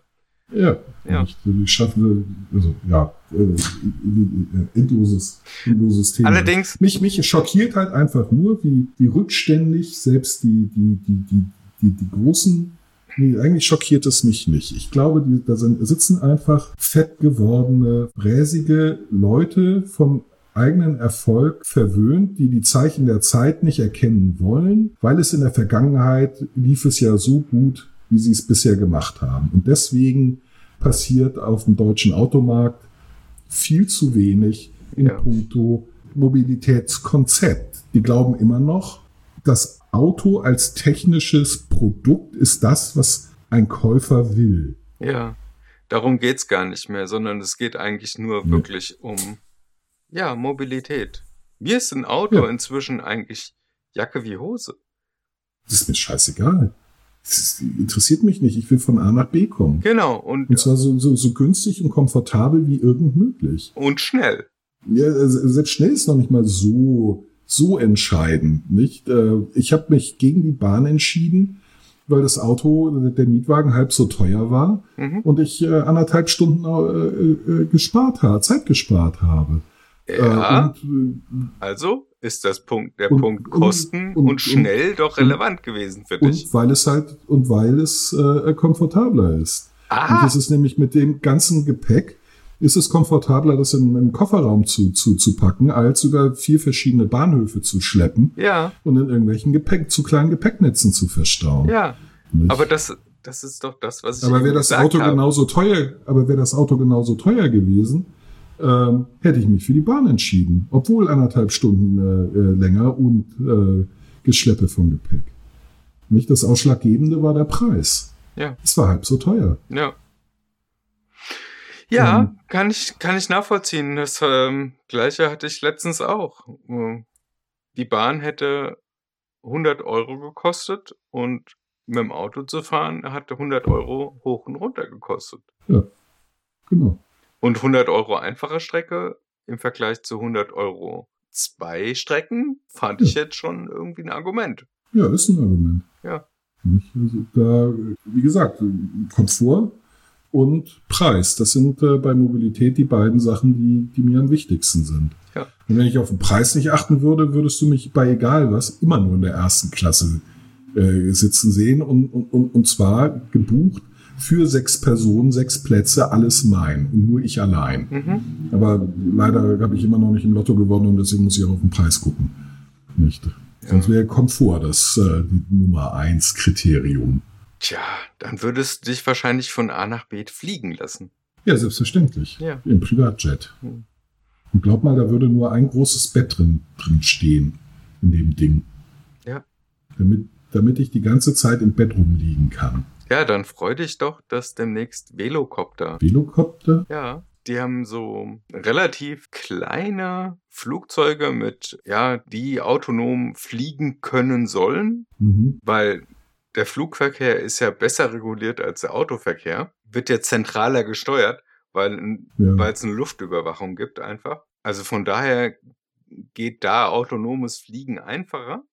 Ja, Ja. Nicht? Die schaffen, also ja, äh, endloses, endloses Thema. Allerdings, Mich, mich schockiert halt einfach nur, wie, wie rückständig selbst die, die, die, die, die, die großen, nee, eigentlich schockiert es mich nicht. Ich glaube, die, da sind, sitzen einfach fett gewordene, bräsige Leute vom eigenen Erfolg verwöhnt, die die Zeichen der Zeit nicht erkennen wollen, weil es in der Vergangenheit lief es ja so gut, wie sie es bisher gemacht haben. Und deswegen passiert auf dem deutschen Automarkt viel zu wenig in Ja. puncto Mobilitätskonzept. Die glauben immer noch, das Auto als technisches Produkt ist das, was ein Käufer will. ja, darum geht's gar nicht mehr, sondern es geht eigentlich nur Ja. wirklich um, ja, Mobilität. Mir ist ein Auto Ja. inzwischen eigentlich Jacke wie Hose. Das ist mir scheißegal. Interessiert mich nicht. Ich will von A nach B kommen. Genau, und, Und zwar so, so, so günstig und komfortabel wie irgend möglich. und schnell. Ja, also selbst schnell ist noch nicht mal so, so entscheidend, nicht? Äh, Ich habe mich gegen die Bahn entschieden, weil das Auto, der Mietwagen halb so teuer war Mhm. und ich äh, anderthalb Stunden äh, gespart habe, Zeit gespart habe. Ja, und, also ist das Punkt, der und- Punkt und- Kosten und, und- schnell doch und- relevant gewesen für dich. und weil es halt und weil es äh, komfortabler ist. Und Ah, es ist nämlich mit dem ganzen Gepäck ist es komfortabler, das in einen Kofferraum zu, zu, zu packen, als über vier verschiedene Bahnhöfe zu schleppen ja, und in irgendwelchen Gepäck, zu kleinen Gepäcknetzen zu verstauen. ja. Nicht? Aber das, das ist doch das, was ich aber wäre das Auto habe. genauso teuer, aber wäre das Auto genauso teuer gewesen, ähm, hätte ich mich für die Bahn entschieden, obwohl anderthalb Stunden äh, äh, länger und äh, Geschleppe vom Gepäck. Nicht das Ausschlaggebende war der Preis. Ja. Es war halb so teuer. Ja. Ja, Ähm. kann ich, kann ich nachvollziehen. Das ähm, gleiche hatte ich letztens auch. Äh, Die Bahn hätte 100 Euro gekostet und mit dem Auto zu fahren hatte 100 Euro hoch und runter gekostet. Genau. Und 100 Euro einfache Strecke im Vergleich zu 100 Euro zwei Strecken fand ich jetzt schon irgendwie ein Argument. Ja, ist ein Argument. Ja. Also da, wie gesagt, Komfort und Preis. Das sind äh, bei Mobilität die beiden Sachen, die, die mir am wichtigsten sind. Ja. Und wenn ich auf den Preis nicht achten würde, würdest du mich bei egal was immer nur in der ersten Klasse äh, sitzen sehen und, und, und, und zwar gebucht für sechs Personen, sechs Plätze, alles mein und nur ich allein. Mhm. Aber leider habe ich immer noch nicht im Lotto gewonnen und deswegen muss ich auch auf den Preis gucken. Nicht. Sonst wäre Komfort das äh, Nummer eins Kriterium. Tja, dann würdest du dich wahrscheinlich von A nach B fliegen lassen. Ja, selbstverständlich. Ja. Im Privatjet. Hm. Und glaub mal, da würde nur ein großes Bett drin, drin stehen in dem Ding. Ja. Damit, damit ich die ganze Zeit im Bett rumliegen kann. Ja, dann freu dich doch, dass demnächst Velocopter. Velocopter? Ja, die haben so relativ kleine Flugzeuge mit, ja, die autonom fliegen können sollen, Mhm. weil der Flugverkehr ist ja besser reguliert als der Autoverkehr, wird ja zentraler gesteuert, weil Ja. weil es eine Luftüberwachung gibt einfach. Also von daher geht da autonomes Fliegen einfacher.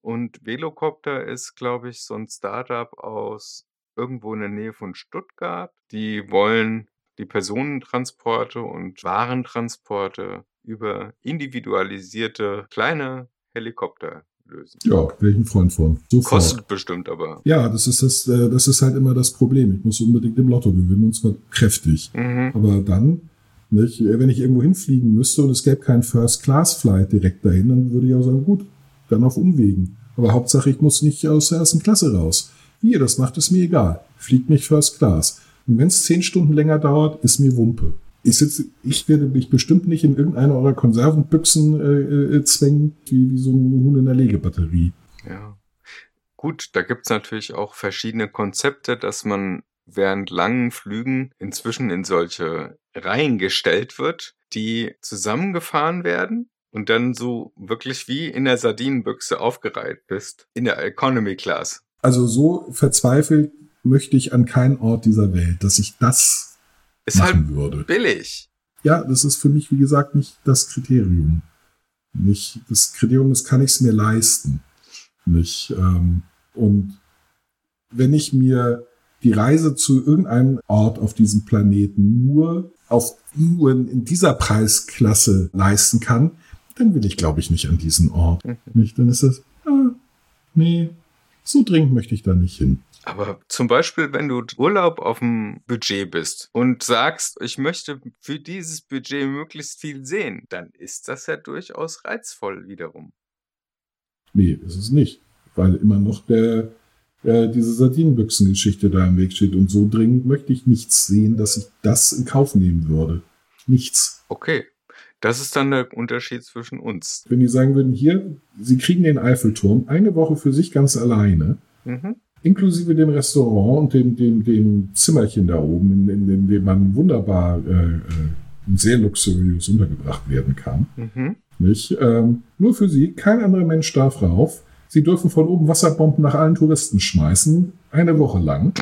Und Velocopter ist, glaube ich, so ein Startup aus irgendwo in der Nähe von Stuttgart. Die wollen die Personentransporte und Warentransporte über individualisierte kleine Helikopter lösen. Ja, wäre ich ein Freund von. Sofort. Kostet bestimmt aber. Ja, das ist das, äh, das ist halt immer das Problem. Ich muss unbedingt im Lotto gewinnen und zwar kräftig. Mhm. Aber dann, nicht, äh, wenn ich irgendwo hinfliegen müsste und es gäbe keinen First-Class-Flight direkt dahin, dann würde ich auch sagen, gut, dann auf Umwegen. Aber Hauptsache, ich muss nicht aus der ersten Klasse raus. Wie ihr das macht, ist mir egal. Fliegt mich First Class. Und wenn es zehn Stunden länger dauert, ist mir Wumpe. Ich, sitze, ich werde mich bestimmt nicht in irgendeine eurer Konservenbüchsen äh, äh, zwängen, wie, wie so ein Huhn in der Legebatterie. Ja. Gut, da gibt's natürlich auch verschiedene Konzepte, dass man während langen Flügen inzwischen in solche Reihen gestellt wird, die zusammengefahren werden und dann so wirklich wie in der Sardinenbüchse aufgereiht bist. In der Economy Class. Also so verzweifelt möchte ich an keinen Ort dieser Welt, dass ich das Ist halt machen würde. billig. Ja, das ist für mich, wie gesagt, nicht das Kriterium. Nicht, das Kriterium ist, kann ich es mir leisten? Nicht, ähm, und wenn ich mir die Reise zu irgendeinem Ort auf diesem Planeten nur auf nur in dieser Preisklasse leisten kann, dann will ich, glaube ich, nicht an diesen Ort. Mhm. Nicht, dann ist das, ah, nee, so dringend möchte ich da nicht hin. Aber zum Beispiel, wenn du Urlaub auf dem Budget bist und sagst, ich möchte für dieses Budget möglichst viel sehen, dann ist das ja durchaus reizvoll wiederum. Nee, ist es nicht. Weil immer noch der, äh, diese Sardinenbüchsen-Geschichte da im Weg steht. Und so dringend möchte ich nichts sehen, dass ich das in Kauf nehmen würde. Nichts. Okay. Das ist dann der Unterschied zwischen uns. Wenn die sagen würden, hier, Sie kriegen den Eiffelturm eine Woche für sich ganz alleine, Mhm. inklusive dem Restaurant und dem, dem, dem Zimmerchen da oben, in, in, in dem man wunderbar äh, äh, sehr luxuriös untergebracht werden kann. Mhm. Nicht? Ähm, nur für sie, kein anderer Mensch darf rauf. Sie dürfen von oben Wasserbomben nach allen Touristen schmeißen, eine Woche lang.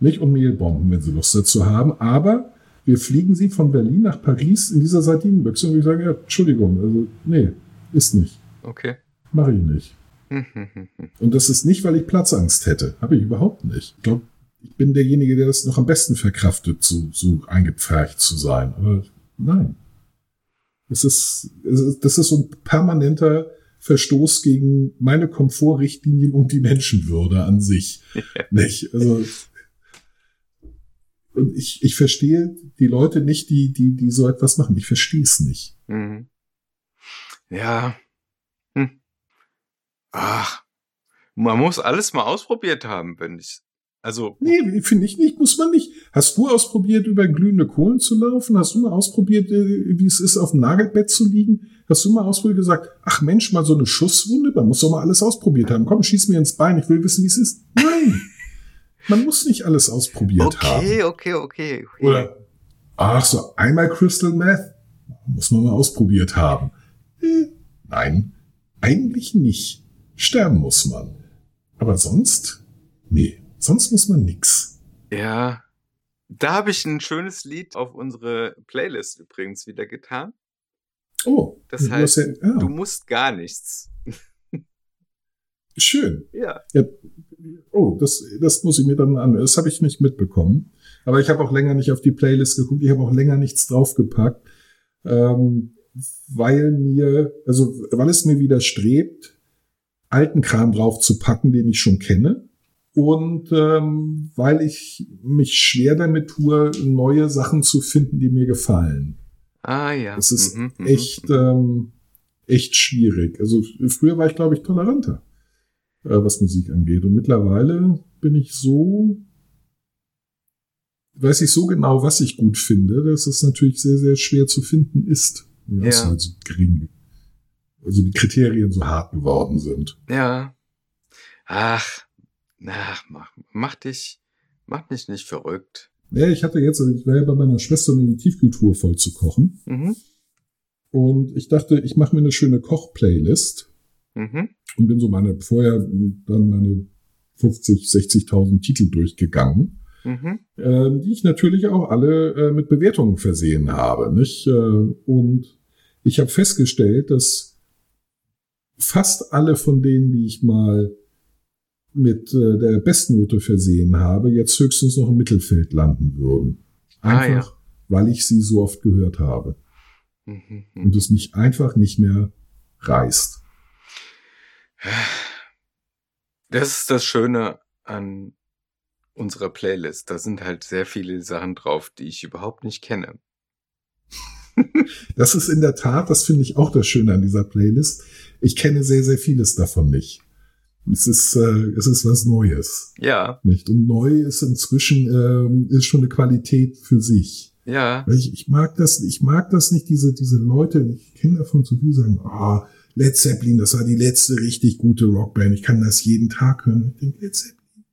Nicht? Und Mehlbomben, wenn sie Lust dazu haben. Aber wir fliegen sie von Berlin nach Paris in dieser Sardinenbüchse und ich sage, ja, Entschuldigung, also, nee, ist nicht. Okay. Mache ich nicht. Und das ist nicht, weil ich Platzangst hätte. Habe ich überhaupt nicht. Ich glaube, ich bin derjenige, der das noch am besten verkraftet, so, so eingepfercht zu sein. Aber nein. Das ist- das ist so ein permanenter Verstoß gegen meine Komfortrichtlinien und die Menschenwürde an sich. Nicht? Also, und ich, ich verstehe die Leute nicht, die, die, die so etwas machen. Ich verstehe es nicht. Mhm. Ja. Hm. Ach. Man muss alles mal ausprobiert haben, wenn ich. Also. Nee, finde ich nicht, muss man nicht. Hast du ausprobiert, über glühende Kohlen zu laufen? Hast du mal ausprobiert, äh, wie es ist, auf dem Nagelbett zu liegen? Hast du mal ausprobiert gesagt, ach Mensch, mal so eine Schusswunde? Man muss doch mal alles ausprobiert haben. Komm, schieß mir ins Bein, ich will wissen, wie es ist. Nein! Man muss nicht alles ausprobiert haben. Okay, okay, okay. okay. Oder, ach so, einmal Crystal Meth? Muss man mal ausprobiert haben. Äh, nein, eigentlich nicht. Sterben muss man. Aber sonst? Nee, sonst muss man nix. Ja. Da habe ich ein schönes Lied auf unsere Playlist übrigens wieder getan. Oh, Das du heißt, ja, ja, Du musst gar nichts. schön. Ja. Ja, oh, das, das muss ich mir dann an. Das habe ich nicht mitbekommen. Aber ich habe auch länger nicht auf die Playlist geguckt, ich habe auch länger nichts draufgepackt, ähm, weil mir, also weil es mir widerstrebt, alten Kram draufzupacken, den ich schon kenne. Und ähm, weil ich mich schwer damit tue, neue Sachen zu finden, die mir gefallen. Ah ja. Das ist Mhm, mhm, echt, ähm, echt schwierig. Also früher war ich, glaube ich, toleranter, äh, was Musik angeht. Und mittlerweile bin ich so, weiß ich so genau, was ich gut finde, dass es natürlich sehr, sehr schwer zu finden ist. Ja. es halt so gering, also die Kriterien so hart geworden sind. Ja. Ach, ach, mach, mach dich, mach dich nicht verrückt. Ja, ich hatte jetzt, also ich war ja bei meiner Schwester, um in die Tiefkultur voll zu kochen. Mhm. Und ich dachte, ich mache mir eine schöne Koch-Playlist. Mhm. und bin so meine vorher dann meine 50, 60.000 Titel durchgegangen, Mhm. äh, die ich natürlich auch alle äh, mit Bewertungen versehen habe, nicht? Äh, und ich habe festgestellt, dass fast alle von denen, die ich mal mit äh, der Bestnote versehen habe, jetzt höchstens noch im Mittelfeld landen würden. Ah, Einfach, weil ich sie so oft gehört habe Mhm. und es mich einfach nicht mehr reißt. Das ist das Schöne an unserer Playlist. Da sind halt sehr viele Sachen drauf, die ich überhaupt nicht kenne. Das ist in der Tat, das finde ich auch das Schöne an dieser Playlist. Ich kenne sehr, sehr vieles davon nicht. Es ist, äh, es ist was Neues, Ja, nicht? Und neu ist inzwischen ähm, ist schon eine Qualität für sich. ja, ich, ich mag das, ich mag das nicht, diese diese Leute. Ich kenne davon zu viel sagen, ah, Led Zeppelin, das war die letzte richtig gute Rockband. Ich kann das jeden Tag hören. Ich denke, Led Zeppelin,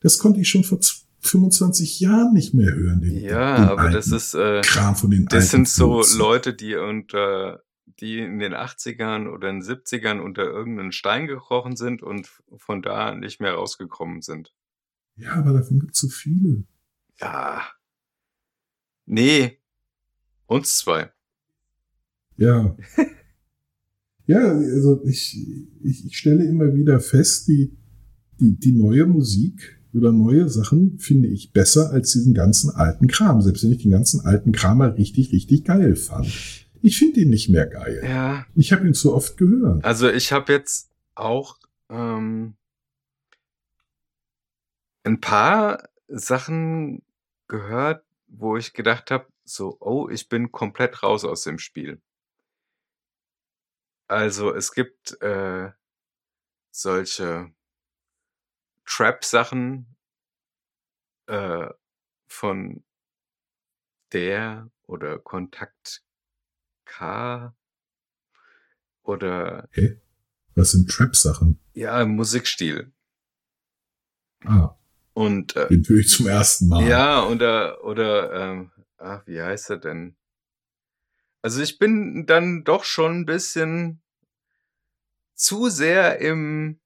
das konnte ich schon vor z- 25 Jahren nicht mehr hören. Den, ja, den aber das ist, äh, Kram von den das sind so Furzen. Leute, die unter, die in den 80ern oder in den 70ern unter irgendeinen Stein gekrochen sind und von da nicht mehr rausgekommen sind. Ja, aber davon gibt's so viele. Ja. Nee. Uns zwei. Ja. ja, also ich, ich, ich stelle immer wieder fest, die, die, die neue Musik oder neue Sachen finde ich besser als diesen ganzen alten Kram, selbst wenn ich den ganzen alten Kram mal richtig, richtig geil fand. Ich finde ihn nicht mehr geil. Ja. Ich habe ihn zu oft gehört. Also ich habe jetzt auch ähm, ein paar Sachen gehört, wo ich gedacht habe, so, oh, ich bin komplett raus aus dem Spiel. Also es gibt äh, solche Trap-Sachen äh, von der oder Kontakt K oder Was sind Trap-Sachen? ja, Musikstil. Ah, Und äh, den höre ich zum ersten Mal. ja, oder oder ähm, ach, wie heißt er denn? Also ich bin dann doch schon ein bisschen zu sehr im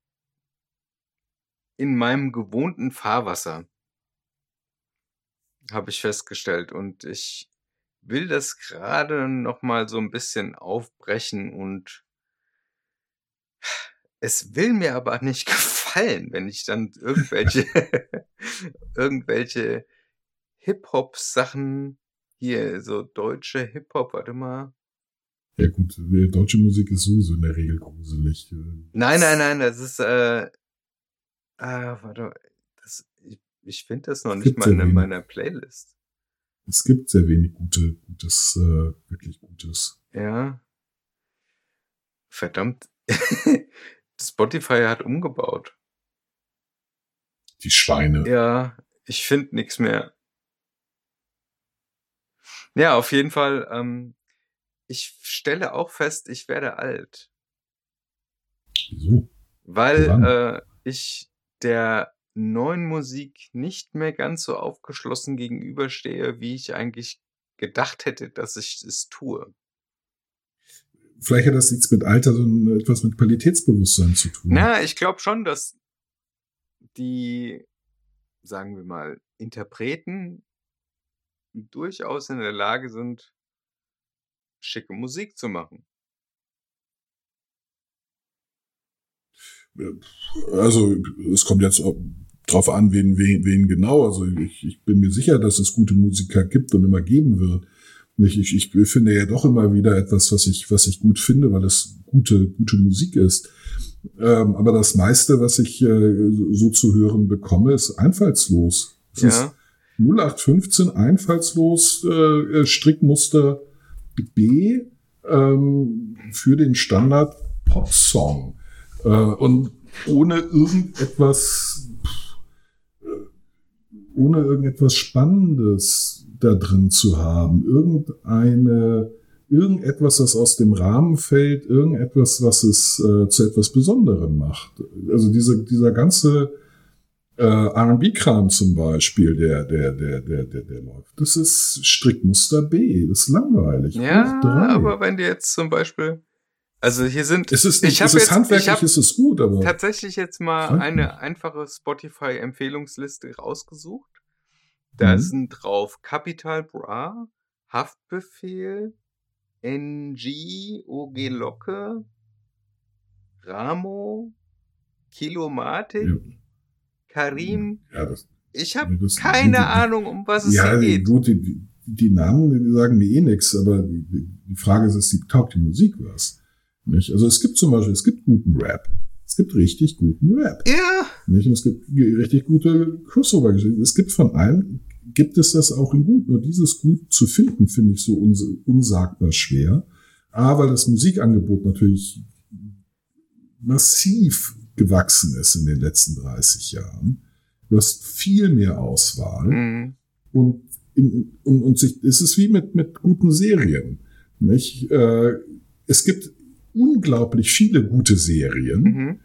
in meinem gewohnten Fahrwasser, habe ich festgestellt. Und ich will das gerade noch mal so ein bisschen aufbrechen und es will mir aber nicht gefallen, wenn ich dann irgendwelche irgendwelche Hip-Hop-Sachen hier, so deutsche Hip-Hop, warte mal. Ja gut, äh, deutsche Musik ist sowieso in der Regel gruselig. Äh, Nein, nein, nein, das ist, äh, ah, warte, das, ich, ich finde das noch nicht Gibt's mal in wenig. meiner Playlist. Es gibt sehr wenig gute, gutes, äh, wirklich Gutes. Ja. Verdammt. Spotify hat umgebaut. Die Schweine. Ja, ich finde nichts mehr. Ja, auf jeden Fall. Ähm, ich stelle auch fest, ich werde alt, Wieso? weil äh, ich der neuen Musik nicht mehr ganz so aufgeschlossen gegenüberstehe, wie ich eigentlich gedacht hätte, dass ich es tue. Vielleicht hat das nichts mit Alter, sondern etwas mit Qualitätsbewusstsein zu tun. Na, ich glaube schon, dass die, sagen wir mal, Interpreten durchaus in der Lage sind, schicke Musik zu machen. Also, es kommt jetzt, drauf an, wen, wen, wen genau. Also ich, ich bin mir sicher, dass es gute Musiker gibt und immer geben wird. Ich, ich, ich finde ja doch immer wieder etwas, was ich, was ich gut finde, weil es gute, gute Musik ist. Ähm, aber das meiste, was ich äh, so zu hören bekomme, ist einfallslos. Es Ja. ist 0815 einfallslos, äh, Strickmuster B ähm, für den Standard Pop-Song. Äh, und ohne irgendetwas, äh, ohne irgendetwas Spannendes da drin zu haben. Irgendeine, irgendetwas, das aus dem Rahmen fällt, irgendetwas, was es äh, zu etwas Besonderem macht. Also diese, dieser ganze äh, R&B-Kram zum Beispiel, der, der, der, der, der, der läuft. Das ist Strickmuster B. Das ist langweilig. Ja, aber wenn du jetzt zum Beispiel, also hier sind, es ist ich nicht, hab es ist jetzt- handwerklich, ich ist es gut, aber tatsächlich jetzt mal eine mich. einfache Spotify-Empfehlungsliste rausgesucht. Da Mhm. sind drauf Capital Bra, Haftbefehl, NG, OG Locke, Ramo, Kilomatik, ja, Karim. ja, das, Ich habe keine die- Ahnung, um was es ja hier geht. gut, die, die, die Namen die sagen mir eh nix, aber die, die Frage ist, ist die, taugt die Musik was? Nicht? Also es gibt zum Beispiel, es gibt guten Rap. Es gibt richtig guten Rap. Ja, Nicht? Und es gibt richtig gute Crossover-Geschichten. Es gibt von allem, gibt es das auch in gut. Nur dieses Gut zu finden, finde ich so uns, unsagbar schwer. A, weil das Musikangebot natürlich massiv gewachsen ist in den letzten 30 Jahren. Du hast viel mehr Auswahl mhm. und, in, und, und sich, es ist wie mit, mit guten Serien. Nicht? Äh, es gibt unglaublich viele gute Serien. Mhm.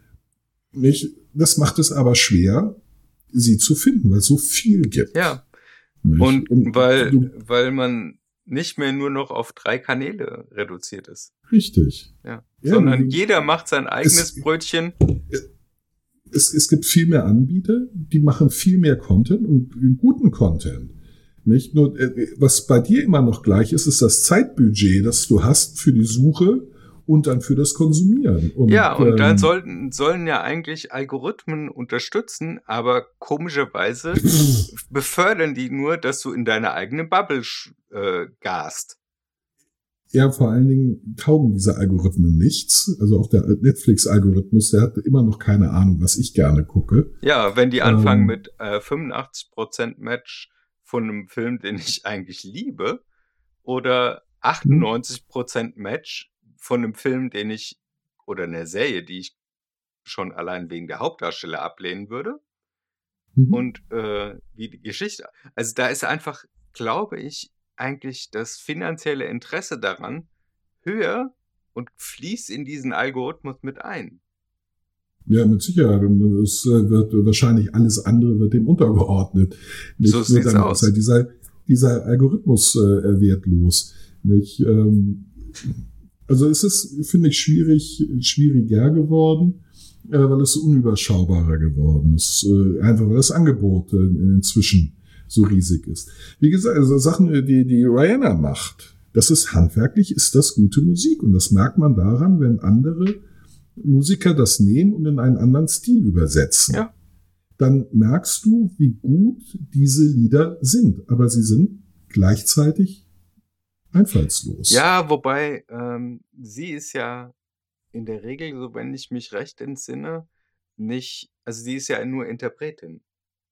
Nicht? Das macht es aber schwer, sie zu finden, weil es so viel gibt. ja. Nicht? Und weil, du, weil man nicht mehr nur noch auf drei Kanäle reduziert ist. richtig. Ja. Ja, Sondern jeder macht sein eigenes Es- Brötchen. Es, es gibt viel mehr Anbieter, die machen viel mehr Content und guten Content. Nicht nur, äh, was bei dir immer noch gleich ist, ist das Zeitbudget, das du hast für die Suche und dann für das Konsumieren. Und, Ja, und dann ähm, sollten, sollen ja eigentlich Algorithmen unterstützen, aber komischerweise befördern die nur, dass du in deine eigene Bubble äh, gast. Ja, vor allen Dingen taugen diese Algorithmen nichts. Also auch der Netflix-Algorithmus, der hat immer noch keine Ahnung, was ich gerne gucke. Ja, wenn die anfangen Ähm. mit äh, 85% Match von einem Film, den ich eigentlich liebe, oder Hm. 98% Match von einem Film, den ich, oder einer Serie, die ich schon allein wegen der Hauptdarsteller ablehnen würde, Mhm. und äh, wie die Geschichte. Also da ist einfach, glaube ich, eigentlich das finanzielle Interesse daran höher und fließt in diesen Algorithmus mit ein. Ja, mit Sicherheit. Und es äh, wird wahrscheinlich alles andere wird dem untergeordnet. Nicht? So sieht's aus. Ist halt dieser, dieser Algorithmus äh, wertlos. Nicht? Ähm, also es ist, finde ich, schwierig, schwieriger geworden, äh, weil es unüberschaubarer geworden ist. Äh, einfach weil das Angebot äh, inzwischen so riesig ist. Wie gesagt, also Sachen, äh, die, die Rihanna macht, das ist handwerklich, ist das gute Musik. Und das merkt man daran, wenn andere Musiker das nehmen und in einen anderen Stil übersetzen. Ja. Dann merkst du, wie gut diese Lieder sind. Aber sie sind gleichzeitig einfallslos. Ja, wobei ähm, sie ist ja in der Regel, so wenn ich mich recht entsinne, nicht, also sie ist ja nur Interpretin.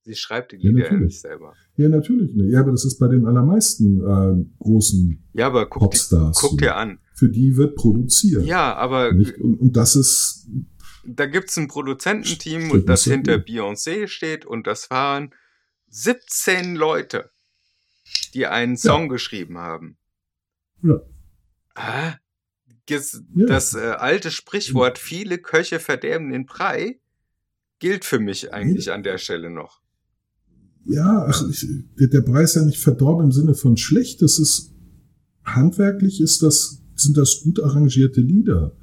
Sie schreibt die Ja, Lieder ja nicht selber. Ja, natürlich. nicht. Ja, aber das ist bei den allermeisten äh, großen Ja, aber guck, die, Popstars. guck so. dir an. Für die wird produziert. Ja, aber Nicht? Und, und das ist, da gibt's ein Produzententeam, und das das hinter gut. Beyoncé steht und das waren 17 Leute, die einen Song geschrieben haben. Ja. Ah, Ja. Das äh, alte Sprichwort, viele Köche verderben den Brei, gilt für mich eigentlich an der Stelle noch. Ja, ach, ich, der, ist ja nicht verdorben im Sinne von schlecht. Das ist, handwerklich ist das, sind das gut arrangierte Lieder.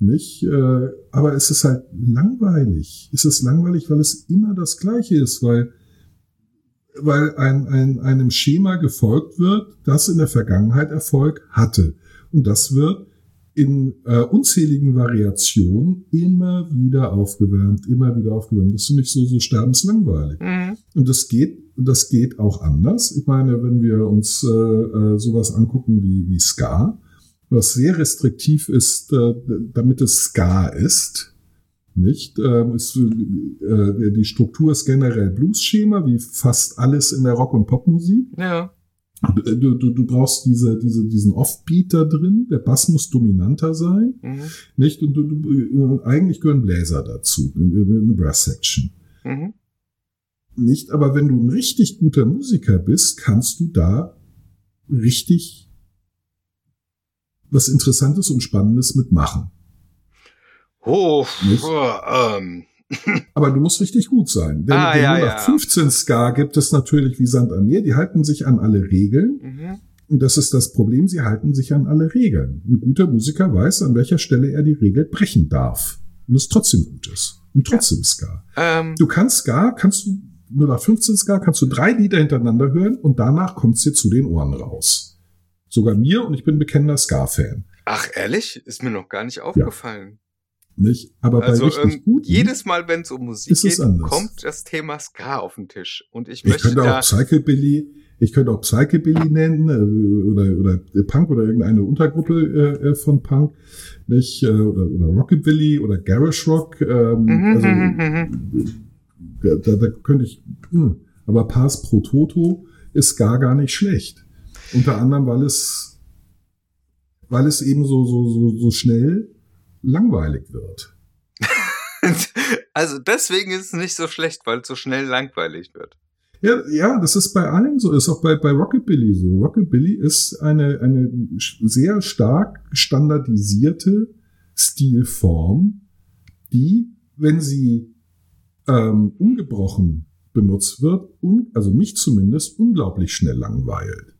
Nicht? Äh, aber es ist halt langweilig. Es ist langweilig, weil es immer das Gleiche ist, weil, weil ein, ein, einem Schema gefolgt wird, das in der Vergangenheit Erfolg hatte. Und das wird in äh, unzähligen Variationen immer wieder aufgewärmt, immer wieder aufgewärmt. Das finde ich so, so sterbenslangweilig. Mhm. Und das geht, das geht auch anders. Ich meine, wenn wir uns äh, äh, sowas angucken wie, wie Ska, was sehr restriktiv ist, äh, damit es Ska ist, nicht? Ähm, ist, äh, die Struktur ist generell Blues-Schema, wie fast alles in der Rock- und Popmusik. Ja. Du, du, du brauchst diese, diese, diesen Offbeat da drin. Der Bass muss dominanter sein, Mhm. nicht? Und du, du, eigentlich gehören Bläser dazu, eine Brass Section. Mhm. Nicht, aber wenn du ein richtig guter Musiker bist, kannst du da richtig was Interessantes und Spannendes mitmachen. Oh, Nicht? oh, ähm. Aber du musst richtig gut sein. Denn Ah, den ja, 0815 Ska gibt es natürlich wie Sand am Meer. Die halten sich an alle Regeln. Mhm. Und das ist das Problem. Sie halten sich an alle Regeln. Ein guter Musiker weiß, an welcher Stelle er die Regel brechen darf. Und es trotzdem gut ist. Und trotzdem Ska. Ähm, Du kannst Ska, kannst du 0815 Ska, kannst du drei Lieder hintereinander hören und danach kommt's dir zu den Ohren raus. Sogar mir und ich bin bekennender Ska-Fan. ach, ehrlich? Ist mir noch gar nicht aufgefallen. Nicht? Aber Also bei richtig ähm, guten, jedes Mal, wenn es um Musik geht, anders. kommt das Thema Ska auf den Tisch. Und ich ich möchte könnte auch Psychobilly, ich könnte auch Psychobilly nennen äh, oder oder Punk oder irgendeine Untergruppe äh, äh, von Punk, nicht äh, oder, oder Rockabilly oder Garage Rock. Ähm, Mhm, also mhm, mhm. da, da, da könnte ich. Mh. Aber Pass pro Toto ist gar gar nicht schlecht. Unter anderem, weil es weil es eben so so so, so schnell langweilig wird. also deswegen ist es nicht so schlecht, weil es so schnell langweilig wird. Ja, ja, das ist bei allen so, ist auch bei, bei Rockabilly so. Rockabilly ist eine, eine sehr stark standardisierte Stilform, die, wenn sie ähm, ungebrochen benutzt wird, un, also mich zumindest, unglaublich schnell langweilt.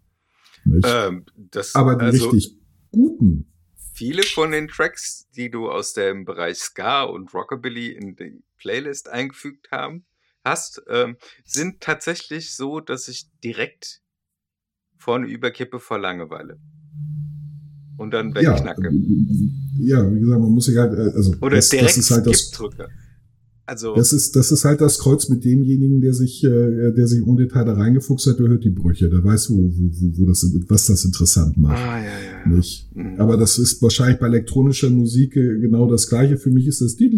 Ähm, das, Aber die also richtig guten, viele von den Tracks, die du aus dem Bereich Ska und Rockabilly in die Playlist eingefügt haben, hast, ähm, sind tatsächlich so, dass ich direkt vorne überkippe vor Langeweile. Und dann ja, wegknacke. ja, wie gesagt, man muss sich halt, äh, also Oder das, direkt das ist halt das, Skip drücke. Also, Das ist, das ist halt das Kreuz mit demjenigen, der sich, äh, der sich ohne Detail da reingefuchst hat, der hört die Brüche, der weiß, wo, wo, wo, wo das, was das interessant macht. ah, ja, ja. Nicht? Mhm. Aber das ist wahrscheinlich bei elektronischer Musik äh, genau das Gleiche. Für mich ist das piep,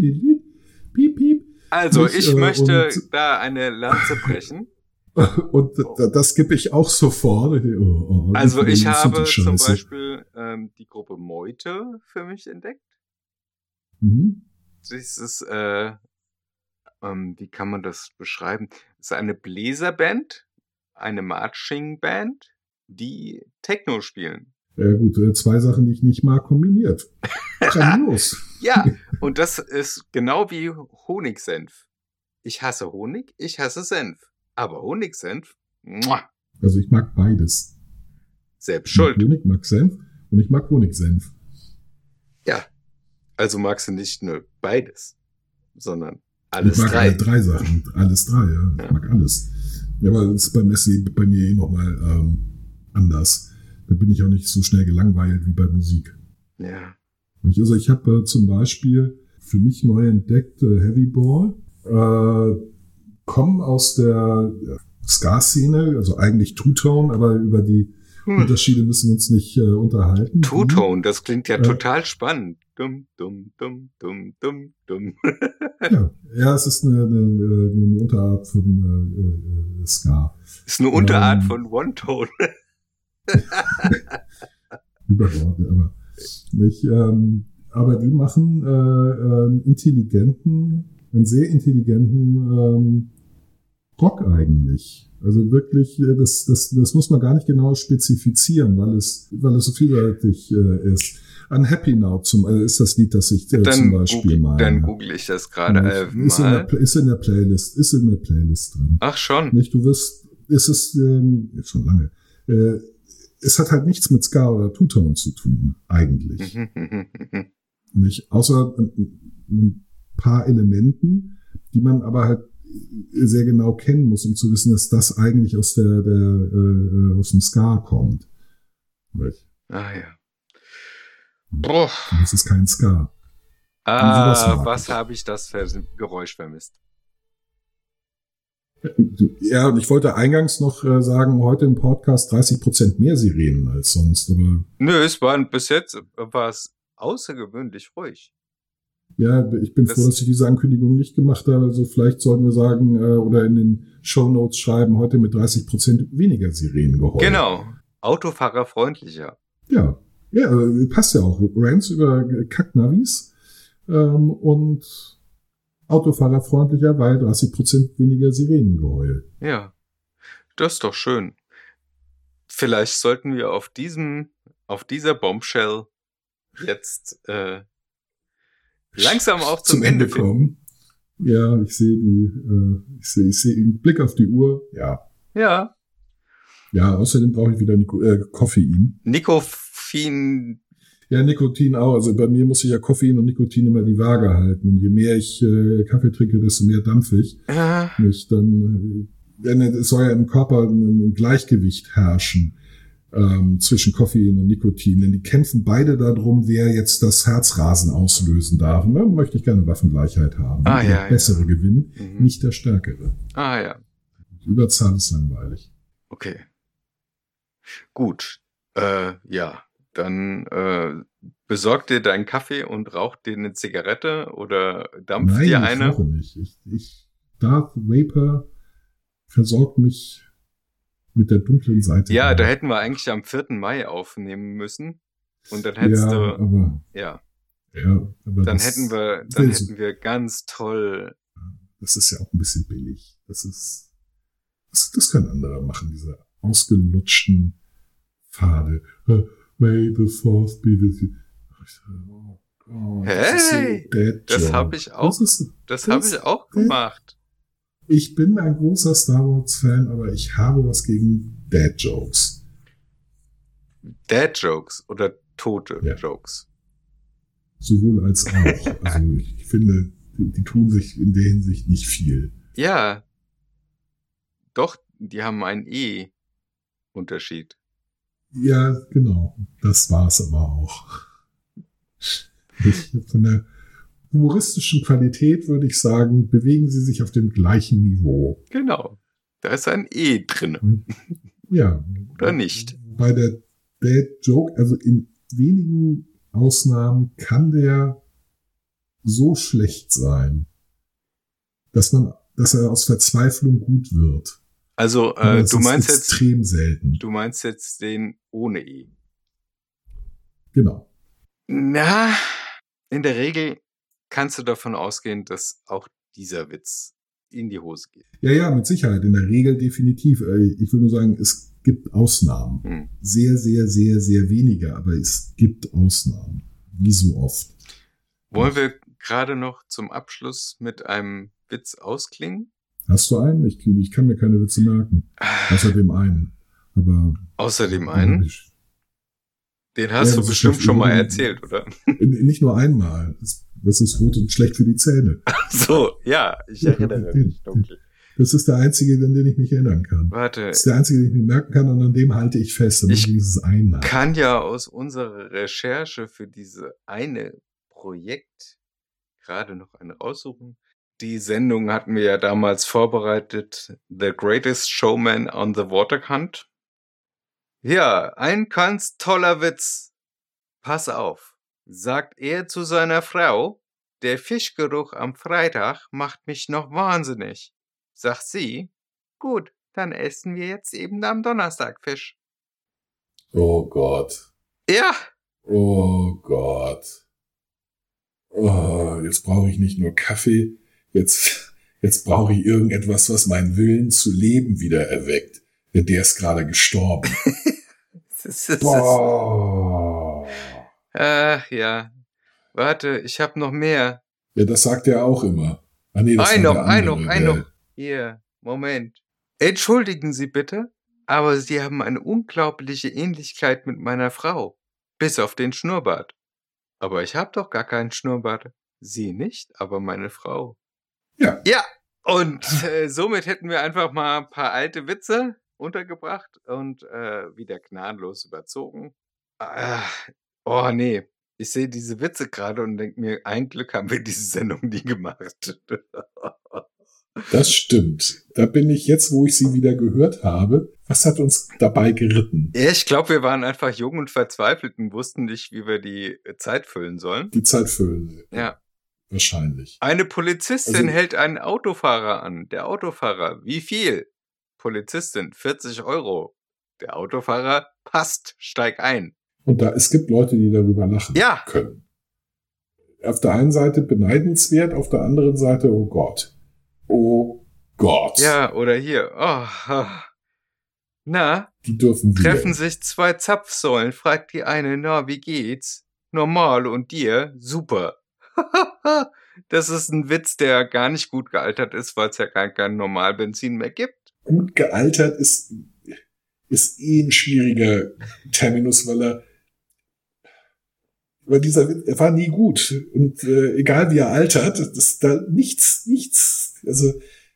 piep. Also, nicht, ich äh, möchte und- da eine Lanze brechen. Und d- das gebe ich auch sofort. Oh, oh, Also, ich habe zum. Beispiel ähm, die Gruppe Meute für mich entdeckt. Mhm. Dieses, äh, ähm, wie kann man das beschreiben? Es ist eine Bläserband, eine Marching-Band, die Techno spielen. Ja gut, äh, zwei Sachen, die ich nicht mag, kombiniert. Grandios. Ja, und das ist genau wie Honigsenf. Ich hasse Honig, ich hasse Senf. Aber Honigsenf, muah, Also ich mag beides. selbst Ich mag schuld. Honig, mag Senf und ich mag Honigsenf. Ja. Also magst du nicht nur beides, sondern alles ich mag drei. alle drei Sachen. Alles drei, ja. Ich Ja. mag alles. Ja, aber das ist bei Messi bei mir eh nochmal ähm, anders. Da bin ich auch nicht so schnell gelangweilt wie bei Musik. Ja. Ich- Also ich habe äh, zum Beispiel für mich neu entdeckt äh, Heavy Ball. Äh, kommen aus der ja, Ska-Szene, also eigentlich Two-Tone, aber über die Hm. Unterschiede müssen wir uns nicht äh, unterhalten. Two-Tone, das klingt ja Ja. total spannend. Dumm, dumm, dumm, dumm, dumm, dumm. Ja, ja es ist eine, eine, eine Unterart von äh, äh, Ska. Ist eine Unterart Ähm. von One-Tone. Übergeordnet, aber nicht. Ähm, aber die machen äh, einen intelligenten, einen sehr intelligenten ähm, Rock eigentlich. Also wirklich, äh, das, das, das muss man gar nicht genau spezifizieren, weil es, weil es so vielseitig äh, ist. Unhappy Now zum, äh, ist das Lied, das ich äh, Dann, zum Beispiel meine. dann google ich das gerade äh, ist, in der, mal. Pla- ist in der Playlist, ist in der Playlist drin. Ach schon. Nicht, du wirst, es ist ähm, jetzt schon lange. Äh, es hat halt nichts mit Ska oder Two-Tone zu tun, eigentlich. Nicht? Außer ein, ein paar Elementen, die man aber halt sehr genau kennen muss, um zu wissen, dass das eigentlich aus der, der äh, aus dem Ska kommt. Nicht? ah ja. Boah. Das ist kein Ska. Ah, was habe ich das für Geräusch vermisst? Ja, und ich wollte eingangs noch äh, sagen, heute im Podcast 30 Prozent mehr Sirenen als sonst. Aber Nö, es war bis jetzt war es außergewöhnlich ruhig. ja, ich bin Das- froh, dass ich diese Ankündigung nicht gemacht habe. Also vielleicht sollten wir sagen äh, oder in den Shownotes schreiben, heute mit 30 Prozent weniger Sirenengeheul. Genau. Autofahrer freundlicher. Ja, ja, äh, passt ja auch. Rants über Kacknavis ähm, und Autofahrerfreundlicher, weil 30 Prozent weniger Sirenengeheul. Ja. Das ist doch schön. Vielleicht sollten wir auf diesem, auf dieser Bombshell jetzt äh, langsam auch zum, Ende finden. kommen. Ja, ich sehe die, äh, ich sehe, ich sehe einen Blick auf die Uhr. Ja, Ja. ja. Außerdem brauche ich wieder Niko äh, Koffein. Nikofin, Ja, Nikotin auch. Also bei mir muss ich ja Koffein und Nikotin immer die Waage halten. Und je mehr ich äh, Kaffee trinke, desto mehr dampf ich. äh, Mich dann, äh, denn es soll ja im Körper ein, Gleichgewicht herrschen ähm, zwischen Koffein und Nikotin. Denn die kämpfen beide darum, wer jetzt das Herzrasen auslösen darf. Und dann möchte ich gerne Waffengleichheit haben. Ah, Der ja, ja. bessere Gewinn, mhm. nicht der stärkere. Ah ja. Überzahl ist langweilig. Okay. Gut. Äh, ja. Dann äh, besorg dir deinen Kaffee und rauch dir eine Zigarette oder dampf Nein, dir ich eine. rauche nicht. Ich, ich, Darth Vapor versorgt mich mit der dunklen Seite. Ja, da hätten wir eigentlich am 4. Mai aufnehmen müssen. Und dann hättest ja, du, aber, ja, ja, aber dann hätten wir, dann so- hätten wir ganz toll. das ist ja auch ein bisschen billig. Das ist, das, das können andere machen, diese ausgelutschten Pfade. May the fourth be with you. Oh, das so Hey, Das Joke. habe ich auch, Das ist, das das- habe ich auch gemacht. ich bin ein großer Star Wars Fan, aber ich habe was gegen Dad Jokes. Dad Jokes oder tote Ja. Jokes. Sowohl als auch. Also ich finde, die, die tun sich in der Hinsicht nicht viel. Ja. Doch, die haben einen E-Unterschied. Ja, genau. Das war's aber auch. Ich, von der humoristischen Qualität würde ich sagen, bewegen sie sich auf dem gleichen Niveau. Genau. Da ist ein E drin. Ja. Oder nicht? Bei der Dad Joke, also in wenigen Ausnahmen kann der so schlecht sein, dass man, dass er aus Verzweiflung gut wird. Also, äh, du meinst jetzt, extrem selten. du meinst jetzt den ohne E. Genau. Na, in der Regel kannst du davon ausgehen, dass auch dieser Witz in die Hose geht. Ja, ja, mit Sicherheit. In der Regel definitiv. Äh, Ich will nur sagen, es gibt Ausnahmen. Hm. Sehr, sehr, sehr, sehr wenige, aber es gibt Ausnahmen. Wie so oft. Wollen wir gerade noch zum Abschluss mit einem Witz ausklingen? Hast du einen? Ich, ich kann mir keine Witze merken. Außer dem einen. Aber Außerdem einen, Ich, den hast Ja, du bestimmt schon mal erzählt, oder? nicht nur einmal. Das, ist rot und schlecht für die Zähne. So, ja, ich Ja, erinnere den- mich dunkel. Das ist der einzige, an den ich mich erinnern kann. Warte, Das ist der einzige, den ich mir merken kann und an dem halte ich fest. Ich dieses einmal. kann ja aus unserer Recherche für diese eine Projekt gerade noch eine raussuchen. Die Sendung hatten wir ja damals vorbereitet. The Greatest Showman on the Waterkant. Ja, ein ganz toller Witz. Pass auf. Sagt er zu seiner Frau, der Fischgeruch am Freitag macht mich noch wahnsinnig. Sagt sie, gut, dann essen wir jetzt eben am Donnerstag Fisch. Oh Gott. Ja, Oh Gott. Oh, jetzt brauche ich nicht nur Kaffee, jetzt, jetzt brauche ich irgendetwas, was meinen Willen zu leben wieder erweckt. Denn der ist gerade gestorben. es ist, Boah. Ach ja. Warte, ich hab noch mehr. Ja, das sagt er auch immer. Ah, nee, das Ein noch, ein noch, ein noch. Hier, Moment. Entschuldigen Sie bitte, aber Sie haben eine unglaubliche Ähnlichkeit mit meiner Frau. Bis auf den Schnurrbart. Aber ich hab doch gar keinen Schnurrbart. Sie nicht, aber meine Frau. Ja. Ja, und äh, somit hätten wir einfach mal ein paar alte Witze untergebracht und äh, wieder gnadenlos überzogen. Ah, oh nee, Ich sehe diese Witze gerade und denke mir, ein Glück haben wir diese Sendung nie gemacht. Das stimmt. Da bin ich jetzt, wo ich sie wieder gehört habe. Was hat uns dabei geritten? Ja, ich glaube, wir waren einfach jung und verzweifelt und wussten nicht, wie wir die Zeit füllen sollen. Die Zeit füllen. Ja. Wahrscheinlich. Eine Polizistin Also- hält einen Autofahrer an. Der Autofahrer, wie viel? Polizistin, 40 Euro. Der Autofahrer, passt, steig ein. Und da, es gibt Leute, die darüber lachen Ja. können. Auf der einen Seite beneidenswert, auf der anderen Seite, oh Gott. Oh Gott. Ja, oder hier. Oh. Na, Die dürfen wir. treffen sich zwei Zapfsäulen, fragt die eine, na, wie geht's? Normal und dir? Super. das ist ein Witz, der gar nicht gut gealtert ist, weil es ja gar kein Normalbenzin mehr gibt. Gut gealtert ist, ist eh ein schwieriger Terminus, weil er, weil dieser, Witz- er war nie gut. Und äh, egal wie er altert, das ist da nichts, nichts. Also,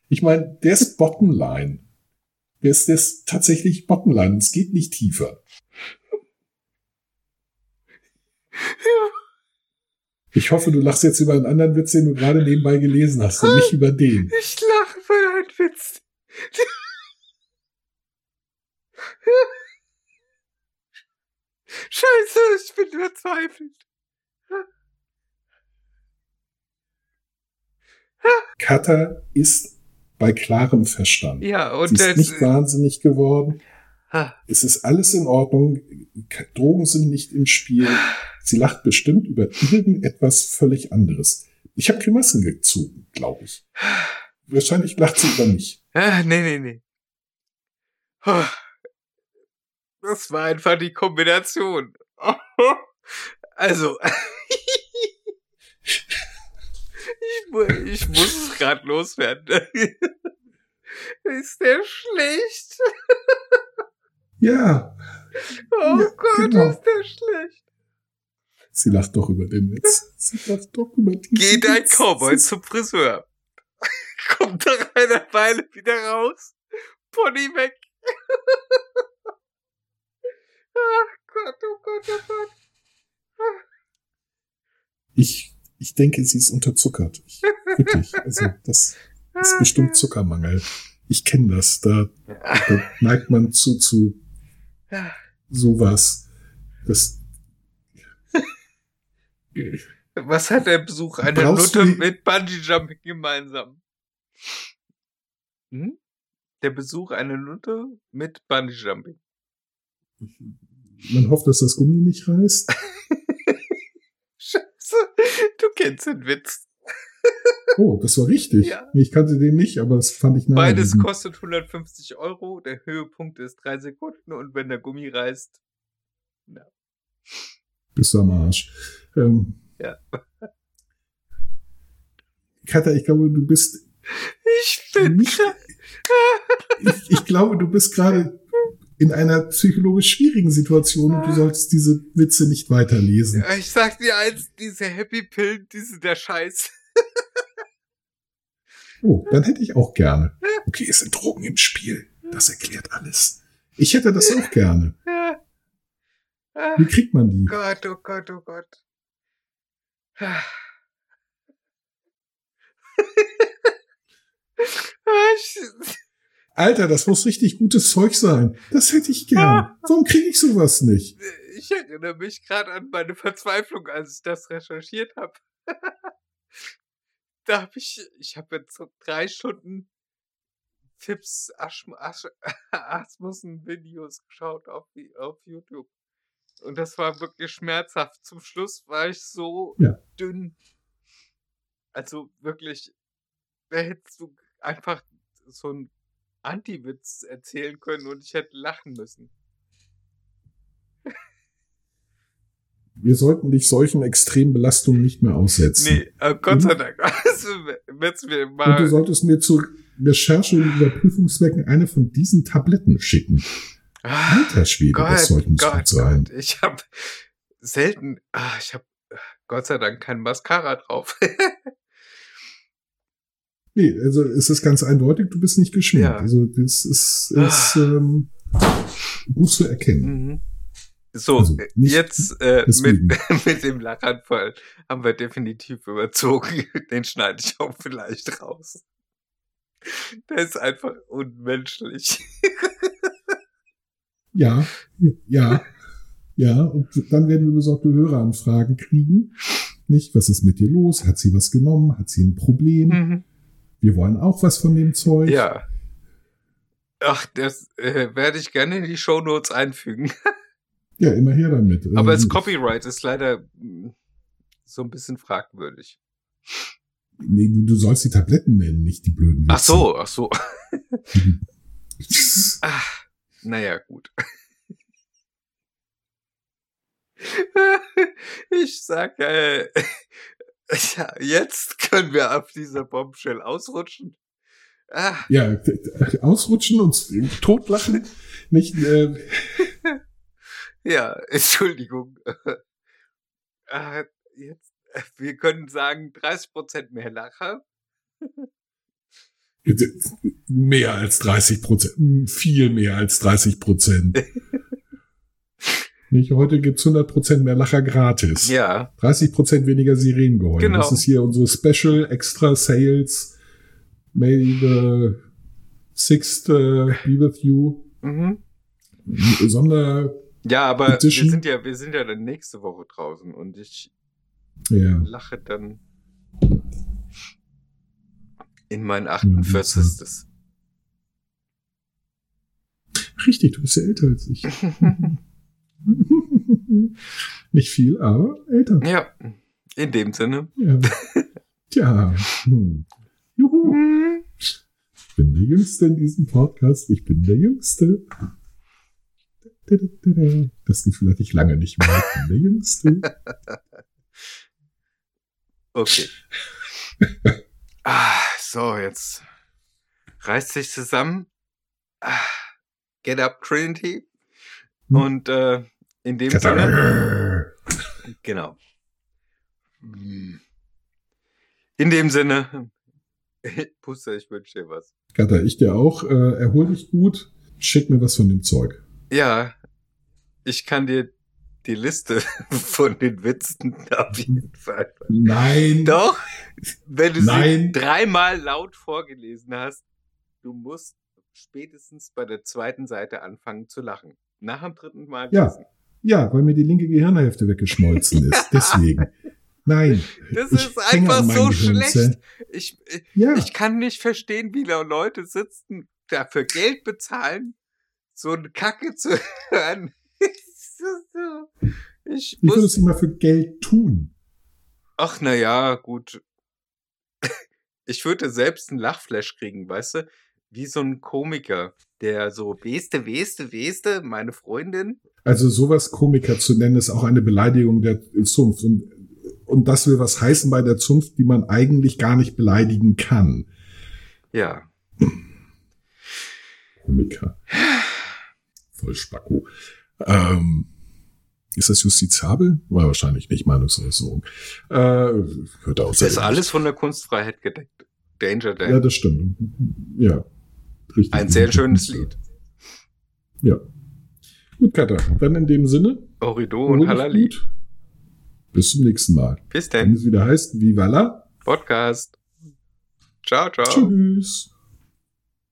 ich meine, der ist Bottomline. Der ist, der ist tatsächlich Bottomline. Es geht nicht tiefer. Ich hoffe, du lachst jetzt über einen anderen Witz, den du gerade nebenbei gelesen hast und nicht über den. Ich lache für einen Witz. Scheiße, ich bin verzweifelt. Cutter ist bei klarem Verstand. Ja, und Sie ist nicht wahnsinnig geworden. Ah, Es ist alles in Ordnung. Drogen sind nicht im Spiel. Sie lacht bestimmt über irgendetwas völlig anderes. Ich habe Grimassen gezogen, glaube ich. Wahrscheinlich lacht sie über mich. ah, nee, nee, nee. Das war einfach die Kombination. Also, ich, mu ich muss es gerade loswerden. Ist der schlecht? Ja, Oh Ja, Gott, genau. ist der schlecht. Sie lacht doch über den Witz. Sie lacht doch über diesen Geht ein Witz. Cowboy Sie- zum Friseur. Kommt nach einer Weile wieder raus. Pony weg. Ach Gott, oh Gott, oh Gott. Ich, ich denke, sie ist unterzuckert. Ich, wirklich. Also, das ist bestimmt Zuckermangel. Ich kenne das. Da, da neigt man zu, zu sowas. Das, Was hat der Besuch einer Brauchst Nutte mit Bungee Jumping gemeinsam? Hm? Der Besuch einer Nutte mit Bungee Jumping. man hofft, dass das Gummi nicht reißt. Scheiße, du kennst den Witz. Oh, das war richtig. Ja. Ich kannte den nicht, aber das fand ich Beides naheliegend. kostet 150 Euro. Der Höhepunkt ist drei Sekunden und wenn der Gummi reißt, Bist du am Arsch. Ähm, Ja. Katha, ich glaube, du bist, ich bin Nicht- ich, ich glaube, du bist gerade in einer psychologisch schwierigen Situation und du solltest diese Witze nicht weiterlesen. Ich sag dir eins, diese Happy Pillen, die sind der Scheiß. Oh, dann hätte ich auch gerne. Okay, es sind Drogen im Spiel. Das erklärt alles. Ich hätte das auch gerne. Ah, Wie kriegt man die? Gott, oh Gott, oh Gott. Ah. Ah, Alter, das muss richtig gutes Zeug sein. Das hätte ich gern. Warum kriege ich sowas nicht? Ich erinnere mich gerade an meine Verzweiflung, als ich das recherchiert habe. da habe ich, ich habe jetzt so drei Stunden Fips Asch, Asch, Asmussen Videos geschaut auf, auf YouTube. Und das war wirklich schmerzhaft. Zum Schluss war ich so Ja. dünn. Also wirklich, da hättest du einfach so einen Anti-Witz erzählen können und ich hätte lachen müssen. Wir sollten dich solchen extremen Belastungen nicht mehr aussetzen. Nee, äh, Gott sei Mhm. Dank. Also, mir Und du mal. solltest mir zur Recherche und Überprüfungszwecken eine von diesen Tabletten schicken. Alter Schwede, das sollte nicht gut sein. Gott. Ich habe selten. Ah, ich habe Gott sei Dank kein Mascara drauf. Nee, also es ist ganz eindeutig, du bist nicht geschminkt. Ja. Also das ist, ist Ah. ähm, gut zu erkennen. mhm. So, Also jetzt äh, mit, mit dem Lachanfall haben wir definitiv überzogen. Den schneide ich auch vielleicht raus. Der ist einfach unmenschlich. Ja, ja, ja. Und dann werden wir besorgte Höreranfragen kriegen. Nicht, was ist mit dir los? Hat sie was genommen? Hat sie ein Problem? Mhm. Wir wollen auch was von dem Zeug. Ja. Ach, das äh, werde ich gerne in die Shownotes einfügen. Ja, immer her damit. Aber Ähm, das Copyright ist leider mm, so ein bisschen fragwürdig. Nee, du, du sollst die Tabletten nennen, nicht die blöden Witze. Ach so, ach so. Ach, naja, gut. Ich sag, äh, ja, jetzt können wir auf dieser Bombshell ausrutschen. Ah, Ja, ausrutschen und totlachen. Nicht, äh, ja, Entschuldigung. Ah, jetzt, wir können sagen 30% mehr Lacher. Mehr als 30 Prozent. Viel mehr als 30 Prozent. Nicht, heute gibt's 100 Prozent mehr Lacher gratis. Ja, 30 Prozent weniger Sirenengeheul. Genau. Das ist hier unsere Special Extra Sales. May the sixth uh, be with you. mhm. Sonder, ja, aber wir sind ja, wir sind ja dann nächste Woche draußen und ich ja. lache dann in mein 48. Richtig, du bist ja älter als ich. Nicht viel, aber älter. Ja, in dem Sinne. Ja. Tja. Hm. Juhu. Ich bin der Jüngste in diesem Podcast. Ich bin der Jüngste. Das Gefühl hatte ich lange nicht mehr. Ich bin der Jüngste. Okay. ah, so, jetzt reißt sich zusammen. Ah, get up, Trinity. Hm. Und äh, in dem Sinne. Genau. Hm. In dem Sinne. Puster, ich wünsche dir was. Katha, ich dir auch. Äh, erhol dich gut. Schick mir was von dem Zeug. Ja, ich kann dir die Liste von den Witzen auf jeden Fall. Nein. Doch, wenn du Nein. sie dreimal laut vorgelesen hast, du musst spätestens bei der zweiten Seite anfangen zu lachen. Nach dem dritten Mal Ja. lesen. Ja, weil mir die linke Gehirnhälfte weggeschmolzen ist. Deswegen. Nein. Das Ich ist einfach so meinen schlecht. Ich, Ja. ich kann nicht verstehen, wie da Leute sitzen, dafür Geld bezahlen, so eine Kacke zu hören. Ich Ich würde muss es immer für Geld tun. Ach, na ja, gut. Ich würde selbst einen Lachflash kriegen, weißt du? Wie so ein Komiker, der so, weste, weste, weste, meine Freundin. Also sowas Komiker zu nennen, ist auch eine Beleidigung der Zunft. Und, und das will was heißen bei der Zunft, die man eigentlich gar nicht beleidigen kann. Ja. Komiker. Voll Spacko. Ähm, ist das justizabel? War wahrscheinlich nicht Meinungsäußerung. Äh, hört aus. Das ist alles von der Kunstfreiheit gedeckt. Danger Dan. Ja, das stimmt. Ja. Richtig. Ein sehr schönes Lied. Ja. Gut, Katha. Dann in dem Sinne. Orido und Halali. gut. Bis zum nächsten Mal. Bis Wenn denn. es wieder heißt, Viva la. Podcast. Ciao, ciao. Tschüss.